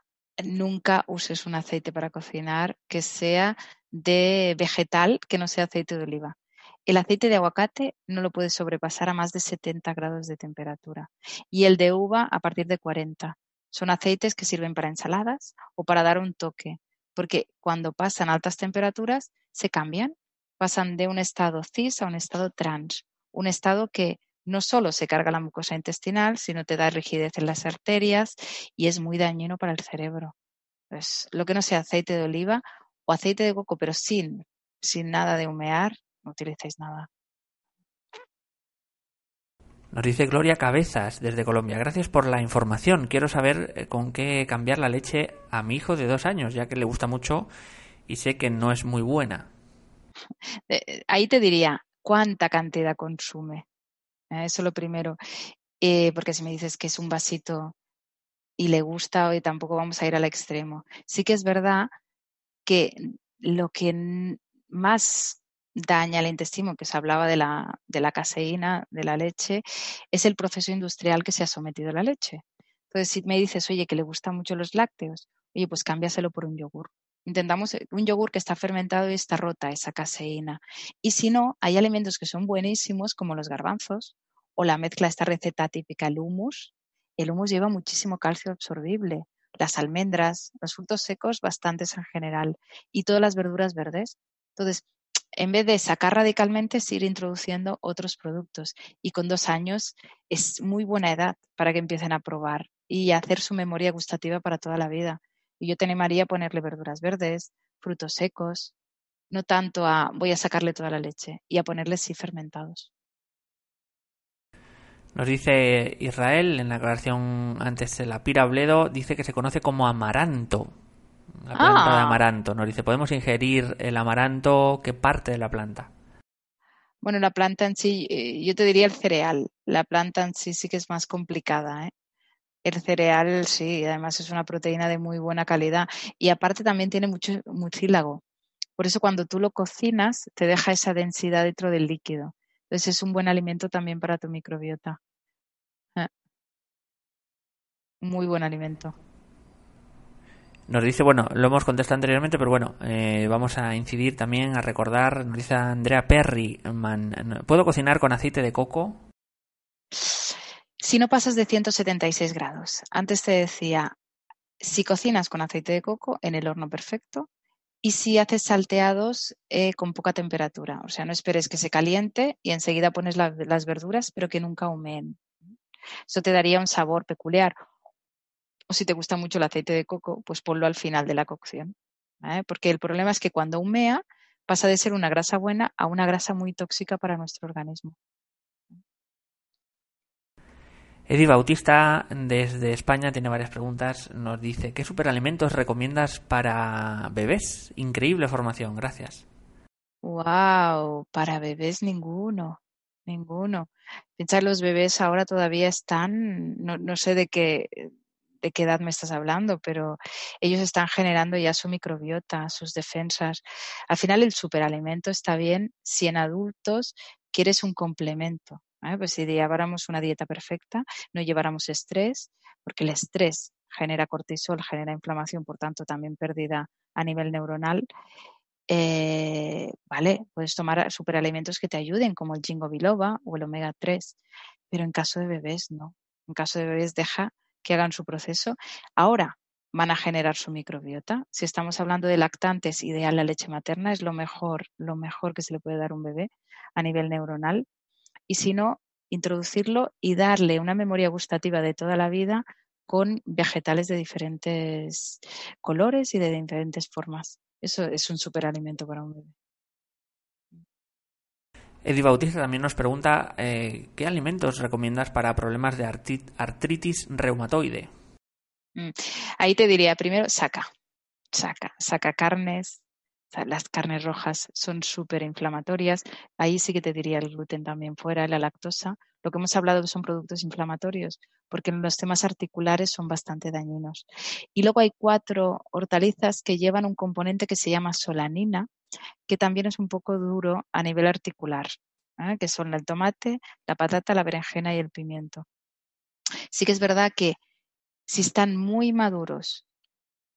nunca uses un aceite para cocinar que sea de vegetal, que no sea aceite de oliva. El aceite de aguacate no lo puedes sobrepasar a más de 70 grados de temperatura y el de uva a partir de 40. Son aceites que sirven para ensaladas o para dar un toque porque cuando pasan altas temperaturas se cambian, pasan de un estado cis a un estado trans, un estado que no solo se carga la mucosa intestinal, sino te da rigidez en las arterias y es muy dañino para el cerebro. Pues lo que no sea aceite de oliva o aceite de coco, pero sin, sin nada de humear, no utilicéis nada. Nos dice Gloria Cabezas desde Colombia. Gracias por la información. Quiero saber eh, con qué cambiar la leche a mi hijo de dos años, ya que le gusta mucho y sé que no es muy buena. Eh, ahí te diría, ¿cuánta cantidad consume? Eh, eso lo primero. porque si me dices que es un vasito y le gusta, hoy tampoco vamos a ir al extremo. Sí que es verdad que lo que más daña el intestino, que se hablaba de la, de la caseína, de la leche, es el proceso industrial que se ha sometido a la leche. Entonces, si me dices, oye, que le gustan mucho los lácteos, oye, pues cámbiaselo por un yogur. Intentamos eh, un yogur que está fermentado y está rota esa caseína. Y si no, hay alimentos que son buenísimos, como los garbanzos, o la mezcla, esta receta típica, el humus. El humus lleva muchísimo calcio absorbible. Las almendras, los frutos secos, bastantes en general. Y todas las verduras verdes. Entonces, en vez de sacar radicalmente, es ir introduciendo otros productos. Y con dos años es muy buena edad para que empiecen a probar y hacer su memoria gustativa para toda la vida. Y yo te animaría a ponerle verduras verdes, frutos secos, no tanto a voy a sacarle toda la leche y a ponerle sí fermentados. Nos dice Israel en la aclaración antes de la pira bledo, dice que se conoce como amaranto. La planta de ah. amaranto. Nos dice, ¿podemos ingerir el amaranto? ¿Qué parte de la planta? Bueno, la planta en sí, eh, yo te diría el cereal. La planta en sí sí que es más complicada. ¿eh? El cereal sí, además es una proteína de muy buena calidad y aparte también tiene mucho mucílago. Por eso cuando tú lo cocinas te deja esa densidad dentro del líquido. Entonces es un buen alimento también para tu microbiota. ¿eh? Muy buen alimento. Nos dice, bueno, lo hemos contestado anteriormente, pero bueno, eh, vamos a incidir también, a recordar, nos dice Andrea Perry, ¿puedo cocinar con aceite de coco? Si no pasas de 176 grados. Antes te decía, si cocinas con aceite de coco, en el horno perfecto, y si haces salteados eh, con poca temperatura. O sea, no esperes que se caliente y enseguida pones las verduras, pero que nunca humeen. Eso te daría un sabor peculiar o si te gusta mucho el aceite de coco, pues ponlo al final de la cocción. Porque el problema es que cuando humea pasa de ser una grasa buena a una grasa muy tóxica para nuestro organismo. Eddie Bautista desde España tiene varias preguntas. Nos dice, ¿qué superalimentos recomiendas para bebés? Increíble formación, gracias. Wow, para bebés ninguno, ninguno. Pensar los bebés ahora todavía están, no, no sé de qué, de qué edad me estás hablando, pero ellos están generando ya su microbiota, sus defensas. Al final el superalimento está bien si en adultos quieres un complemento. Pues si lleváramos una dieta perfecta, no lleváramos estrés, porque el estrés genera cortisol, genera inflamación, por tanto también pérdida a nivel neuronal. eh, vale, puedes tomar superalimentos que te ayuden, como el ginkgo biloba o el omega 3, pero en caso de bebés no. En caso de bebés deja que hagan su proceso. Ahora van a generar su microbiota. Si estamos hablando de lactantes, ideal la leche materna es lo mejor, lo mejor que se le puede dar a un bebé a nivel neuronal. Y si no, introducirlo y darle una memoria gustativa de toda la vida con vegetales de diferentes colores y de diferentes formas. Eso es un superalimento para un bebé. Eddie Bautista también nos pregunta eh, ¿qué alimentos recomiendas para problemas de artritis reumatoide? Mm, ahí te diría primero, saca, saca, saca carnes, las carnes rojas son súper inflamatorias. Ahí sí que te diría el gluten también fuera, la lactosa. Lo que hemos hablado son productos inflamatorios, porque en los temas articulares son bastante dañinos. Y luego hay cuatro hortalizas que llevan un componente que se llama solanina, que también es un poco duro a nivel articular, ¿eh? que son el tomate, la patata, la berenjena y el pimiento. Sí que es verdad que si están muy maduros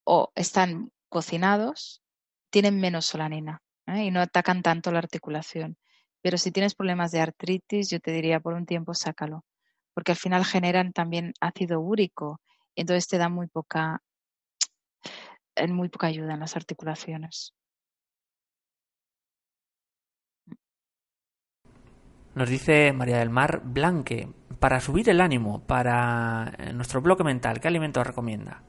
o están cocinados, tienen menos solanina ¿eh? y no atacan tanto la articulación. Pero si tienes problemas de artritis, yo te diría por un tiempo sácalo, porque al final generan también ácido úrico, y entonces te da muy poca, muy poca ayuda en las articulaciones. Nos dice María del Mar Blanque, para subir el ánimo, para eh, nuestro bloque mental, ¿qué alimentos recomienda?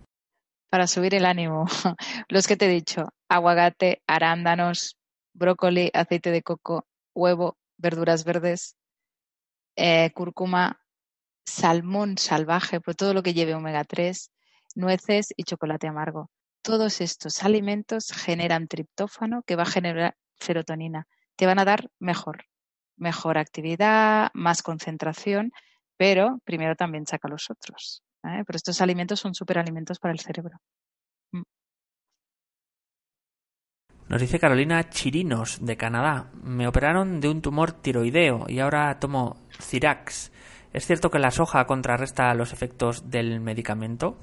Para subir el ánimo, los que te he dicho, aguacate, arándanos, brócoli, aceite de coco, huevo, verduras verdes, eh, cúrcuma, salmón salvaje, por todo lo que lleve omega 3, nueces y chocolate amargo. Todos estos alimentos generan triptófano que va a generar serotonina. Te van a dar mejor, mejor actividad, más concentración, pero primero también saca los otros. ¿Eh? Pero estos alimentos son superalimentos para el cerebro. Mm. Nos dice Carolina Chirinos, de Canadá. Me operaron de un tumor tiroideo y ahora tomo Cirax. ¿Es cierto que la soja contrarresta los efectos del medicamento?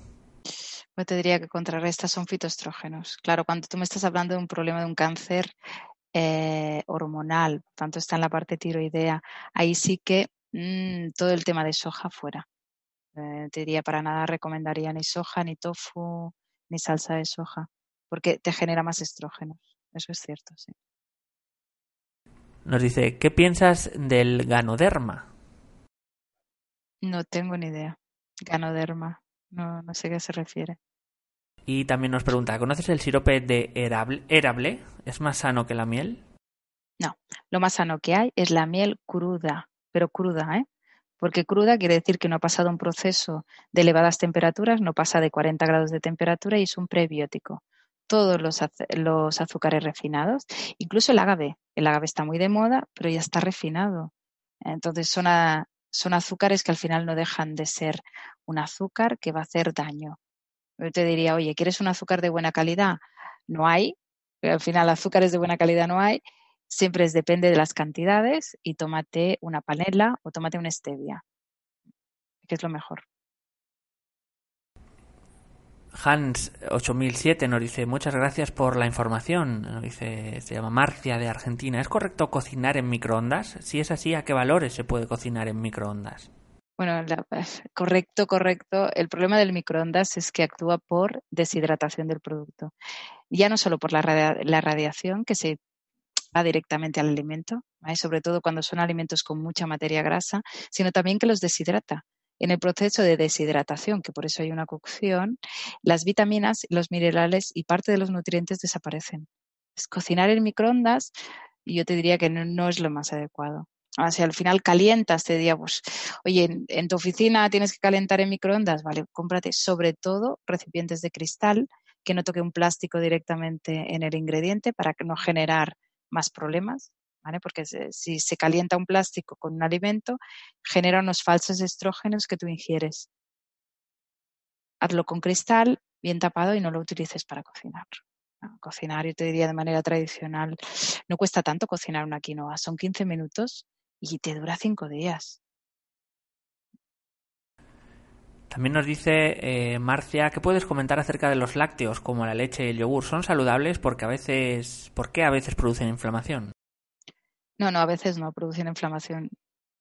Pues te diría que contrarresta son fitoestrógenos. Claro, cuando tú me estás hablando de un problema de un cáncer, eh, hormonal, por tanto está en la parte tiroidea, ahí sí que mm, todo el tema de soja fuera. Eh, te diría para nada recomendaría ni soja, ni tofu, ni salsa de soja, porque te genera más estrógenos. Eso es cierto, sí. Nos dice, ¿qué piensas del ganoderma? No tengo ni idea. Ganoderma. No, no sé a qué se refiere. Y también nos pregunta, ¿conoces el sirope de erable? ¿Es más sano que la miel? No, lo más sano que hay es la miel cruda, pero cruda, ¿eh? Porque cruda quiere decir que no ha pasado un proceso de elevadas temperaturas, no pasa de 40 grados de temperatura y es un prebiótico. Todos los, azúcares refinados, incluso el agave. El agave está muy de moda, pero ya está refinado. Entonces son, son azúcares que al final no dejan de ser un azúcar que va a hacer daño. Yo te diría, oye, ¿quieres un azúcar de buena calidad? No hay, al final azúcares de buena calidad no hay. Siempre es, depende de las cantidades y tómate una panela o tómate una stevia, que es lo mejor. Hans 8007 nos dice muchas gracias por la información. Nos dice, se llama Marcia de Argentina. ¿Es correcto cocinar en microondas? Si es así, ¿a qué valores se puede cocinar en microondas? Bueno, correcto, correcto. El problema del microondas es que actúa por deshidratación del producto. Ya no solo por la, radiación que se va directamente al alimento, sobre todo cuando son alimentos con mucha materia grasa, sino también que los deshidrata. En el proceso de deshidratación, que por eso hay una cocción, las vitaminas, los minerales y parte de los nutrientes desaparecen. cocinar en microondas, yo te diría que no es lo más adecuado. O sea, al final calientas, te diría, pues, oye, en, tu oficina tienes que calentar en microondas, vale, cómprate sobre todo recipientes de cristal que no toque un plástico directamente en el ingrediente para no generar más problemas, ¿vale? Porque si se calienta un plástico con un alimento, genera unos falsos estrógenos que tú ingieres. Hazlo con cristal, bien tapado y no lo utilices para cocinar. Cocinar, yo te diría de manera tradicional, no cuesta tanto cocinar una quinoa, son 15 minutos y te dura cinco días. También nos dice eh, Marcia, ¿qué puedes comentar acerca de los lácteos como la leche y el yogur? ¿Son saludables porque a veces, ¿por qué a veces producen inflamación? No, no, a veces no producen inflamación.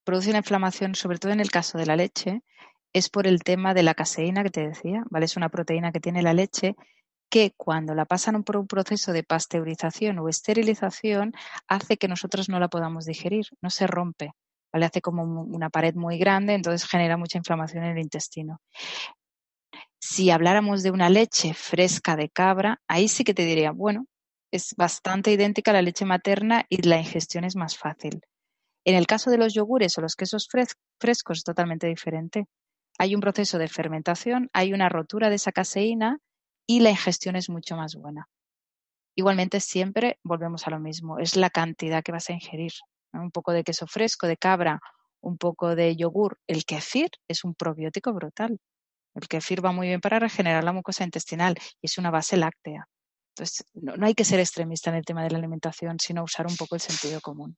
Producen inflamación, sobre todo en el caso de la leche, es por el tema de la caseína que te decía, ¿vale? Es una proteína que tiene la leche que cuando la pasan por un proceso de pasteurización o esterilización hace que nosotros no la podamos digerir, no se rompe, ¿vale? Hace como una pared muy grande, entonces genera mucha inflamación en el intestino. Si habláramos de una leche fresca de cabra, ahí sí que te diría, bueno, es bastante idéntica a la leche materna y la ingestión es más fácil. En el caso de los yogures o los quesos frescos es totalmente diferente. Hay un proceso de fermentación, hay una rotura de esa caseína y la ingestión es mucho más buena. Igualmente, siempre volvemos a lo mismo, es la cantidad que vas a ingerir. Un poco de queso fresco, de cabra, un poco de yogur. El kefir es un probiótico brutal. El kefir va muy bien para regenerar la mucosa intestinal y es una base láctea. Entonces, no, no hay que ser extremista en el tema de la alimentación, sino usar un poco el sentido común.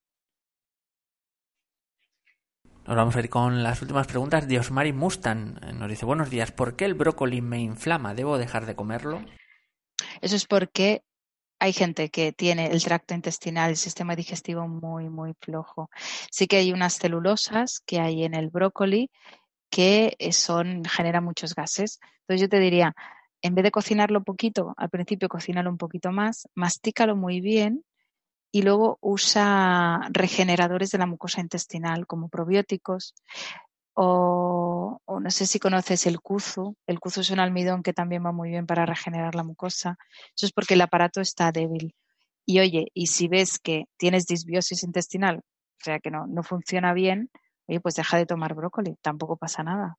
Nos vamos a ir con las últimas preguntas de Osmari Mustan. Nos dice, buenos días, ¿por qué el brócoli me inflama? ¿Debo dejar de comerlo? Eso es porque hay gente que tiene el tracto intestinal, el sistema digestivo muy, muy flojo. Sí que hay unas celulosas que hay en el brócoli que son, generan muchos gases. Entonces yo te diría, en vez de cocinarlo poquito, al principio cocínalo un poquito más, mastícalo muy bien y luego usa regeneradores de la mucosa intestinal como probióticos o, no sé si conoces el kuzu. El kuzu es un almidón que también va muy bien para regenerar la mucosa. Eso es porque el aparato está débil. Y oye, y si ves que tienes disbiosis intestinal, o sea que no, no funciona bien, oye, pues deja de tomar brócoli, tampoco pasa nada.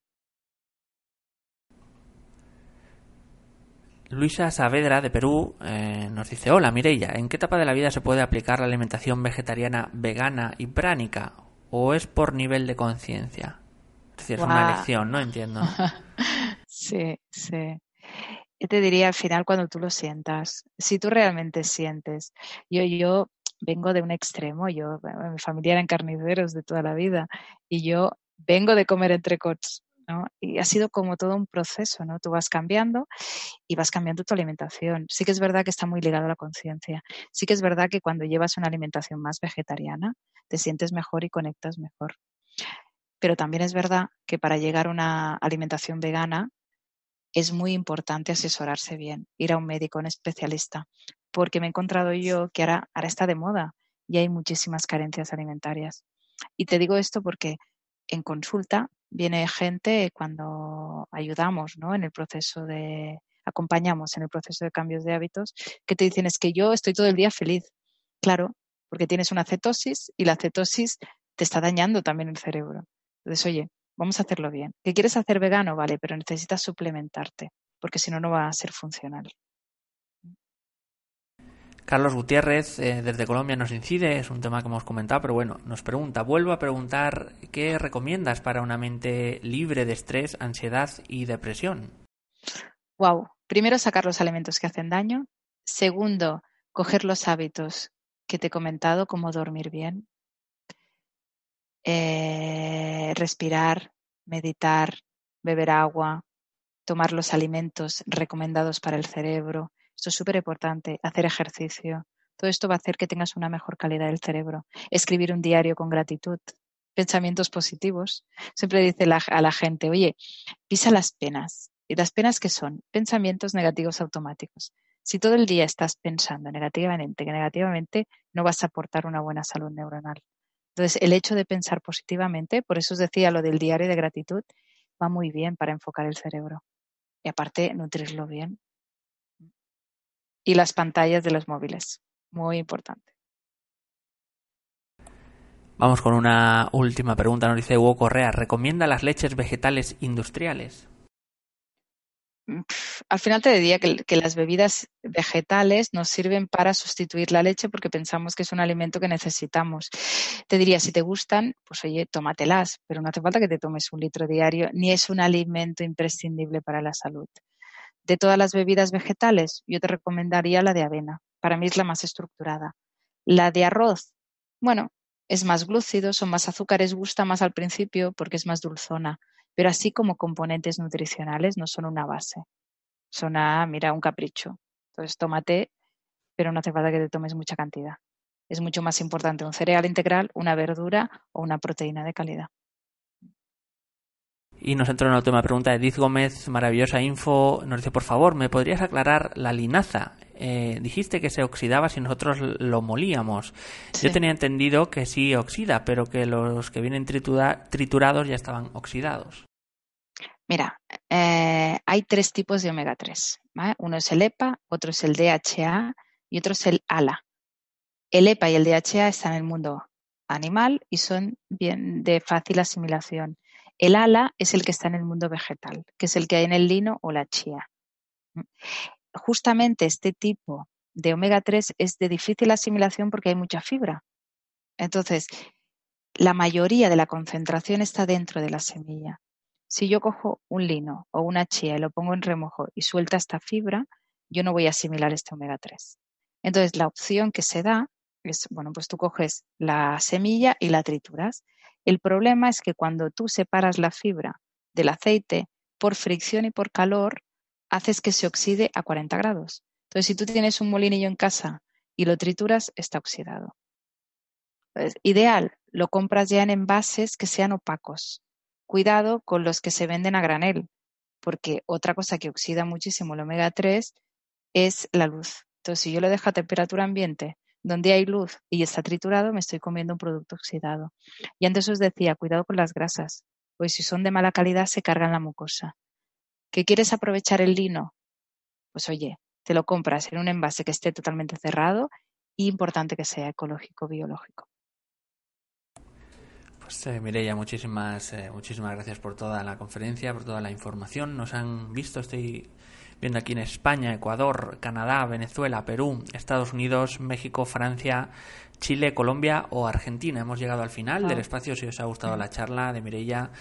Luisa Saavedra de Perú eh, nos dice, hola Mireia, ¿en qué etapa de la vida se puede aplicar la alimentación vegetariana vegana y pránica? ¿O es por nivel de conciencia? Es decir, es una elección, ¿no? Entiendo. sí, sí. Yo te diría al final cuando tú lo sientas, si tú realmente sientes, yo, yo vengo de un extremo, yo, mi familia eran carniceros de toda la vida y yo vengo de comer entrecots y ha sido como todo un proceso, ¿no? Tú vas cambiando y vas cambiando tu alimentación. Sí que es verdad que está muy ligado a la conciencia. Sí que es verdad que cuando llevas una alimentación más vegetariana, te sientes mejor y conectas mejor. Pero también es verdad que para llegar a una alimentación vegana es muy importante asesorarse bien, ir a un médico, un especialista, porque me he encontrado yo que ahora, ahora está de moda y hay muchísimas carencias alimentarias. Y te digo esto porque en consulta viene gente cuando ayudamos ¿no? en el proceso de, acompañamos en el proceso de cambios de hábitos, que te dicen es que yo estoy todo el día feliz. Claro, porque tienes una cetosis y la cetosis te está dañando también el cerebro. Entonces, oye, vamos a hacerlo bien. ¿Qué quieres hacer vegano? Vale, pero necesitas suplementarte, porque si no, no va a ser funcional. Carlos Gutiérrez eh, desde Colombia nos incide, es un tema que hemos comentado, pero bueno, nos pregunta, vuelvo a preguntar, ¿qué recomiendas para una mente libre de estrés, ansiedad y depresión? Wow, primero sacar los alimentos que hacen daño, segundo, coger los hábitos que te he comentado, como dormir bien, eh, respirar, meditar, beber agua, tomar los alimentos recomendados para el cerebro, esto es súper importante, hacer ejercicio. Todo esto va a hacer que tengas una mejor calidad del cerebro. Escribir un diario con gratitud, pensamientos positivos. Siempre dice a la gente, oye, pisa las penas. ¿Y las penas qué son? Pensamientos negativos automáticos. Si todo el día estás pensando negativamente, que negativamente no vas a aportar una buena salud neuronal. Entonces, el hecho de pensar positivamente, por eso os decía lo del diario de gratitud, va muy bien para enfocar el cerebro. Y aparte, nutrirlo bien y las pantallas de los móviles. Muy importante. Vamos con una última pregunta. Nos dice Hugo Correa, ¿recomienda las leches vegetales industriales? Al final te diría que, que, las bebidas vegetales nos sirven para sustituir la leche porque pensamos que es un alimento que necesitamos. Te diría, si te gustan, pues oye, tómatelas, pero no hace falta que te tomes un litro diario, ni es un alimento imprescindible para la salud. De todas las bebidas vegetales, yo te recomendaría la de avena. Para mí es la más estructurada. La de arroz, bueno, es más glúcido, son más azúcares, gusta más al principio porque es más dulzona. Pero así como componentes nutricionales no son una base. Son, a, mira, un capricho. Entonces, tómate, pero no hace falta que te tomes mucha cantidad. Es mucho más importante un cereal integral, una verdura o una proteína de calidad. Y nos entra una última pregunta de Diz Gómez, maravillosa info. Nos dice, por favor, ¿me podrías aclarar la linaza? Eh, dijiste que se oxidaba si nosotros lo molíamos. Yo tenía entendido que sí oxida, pero que los que vienen triturados ya estaban oxidados. Mira, eh, hay tres tipos de omega 3. Uno es el EPA, otro es el DHA y otro es el ALA. El EPA y el DHA están en el mundo animal y son bien de fácil asimilación. El ala es el que está en el mundo vegetal, que es el que hay en el lino o la chía. Justamente este tipo de omega 3 es de difícil asimilación porque hay mucha fibra. Entonces, la mayoría de la concentración está dentro de la semilla. Si yo cojo un lino o una chía y lo pongo en remojo y suelta esta fibra, yo no voy a asimilar este omega 3. Entonces, la opción que se da es, bueno, pues tú coges la semilla y la trituras el problema es que cuando tú separas la fibra del aceite por fricción y por calor, haces que se oxide a 40 grados. Entonces, si tú tienes un molinillo en casa y lo trituras, está oxidado. ideal, lo compras ya en envases que sean opacos. Cuidado con los que se venden a granel, porque otra cosa que oxida muchísimo el omega 3 es la luz. Entonces, si yo lo dejo a temperatura ambiente donde hay luz y está triturado, me estoy comiendo un producto oxidado. Y antes os decía, cuidado con las grasas, pues si son de mala calidad se cargan la mucosa. ¿Que quieres aprovechar el lino? Pues oye, te lo compras en un envase que esté totalmente cerrado y importante que sea ecológico, biológico. Pues eh, Mireia, muchísimas, eh, muchísimas gracias por toda la conferencia, por toda la información. Nos han visto, estoy viendo aquí en España, Ecuador, Canadá, Venezuela, Perú, Estados Unidos, México, Francia, Chile, Colombia o Argentina. Hemos llegado al final del espacio. Si os ha gustado la charla de Mireia,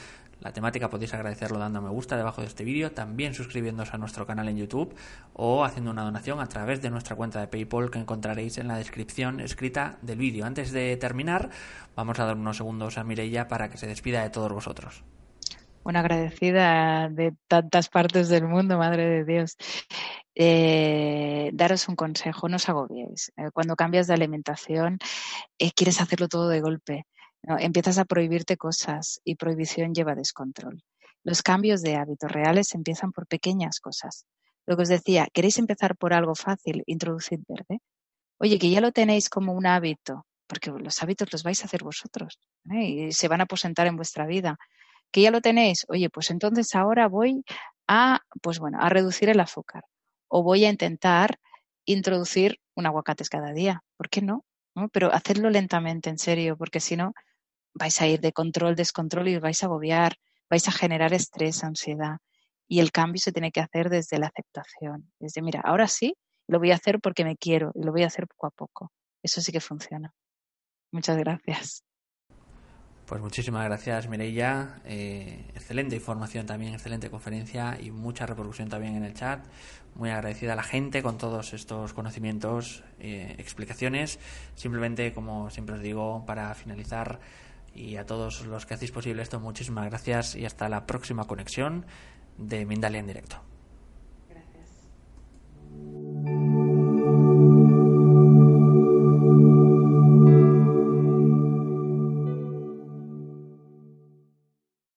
la temática podéis agradecerlo dando me gusta debajo de este vídeo, también suscribiéndose a nuestro canal en YouTube o haciendo una donación a través de nuestra cuenta de PayPal que encontraréis en la descripción escrita del vídeo. Antes de terminar, vamos a dar unos segundos a Mireia para que se despida de todos vosotros una agradecida de tantas partes del mundo, Madre de Dios. Eh, daros un consejo, no os agobiéis. Eh, cuando cambias de alimentación, eh, quieres hacerlo todo de golpe. Empiezas a prohibirte cosas y prohibición lleva descontrol. Los cambios de hábitos reales empiezan por pequeñas cosas. Lo que os decía, ¿queréis empezar por algo fácil? Introducir verde. Oye, que ya lo tenéis como un hábito, porque los hábitos los vais a hacer vosotros y se van a aposentar en vuestra vida que ya lo tenéis, oye, pues entonces ahora voy a, pues bueno, a reducir el azúcar o voy a intentar introducir un aguacate cada día. ¿Por qué no? Pero hacerlo lentamente, en serio, porque si no, vais a ir de control, descontrol y os vais a agobiar, vais a generar estrés, ansiedad. Y el cambio se tiene que hacer desde la aceptación. Desde, mira, ahora sí, lo voy a hacer porque me quiero y lo voy a hacer poco a poco. Eso sí que funciona. Muchas gracias. Pues muchísimas gracias Mireia, eh, excelente información también, excelente conferencia y mucha reproducción también en el chat. Muy agradecida a la gente con todos estos conocimientos, eh, explicaciones. Simplemente, como siempre os digo, para finalizar y a todos los que hacéis posible esto, muchísimas gracias y hasta la próxima conexión de Mindalia en directo. Gracias.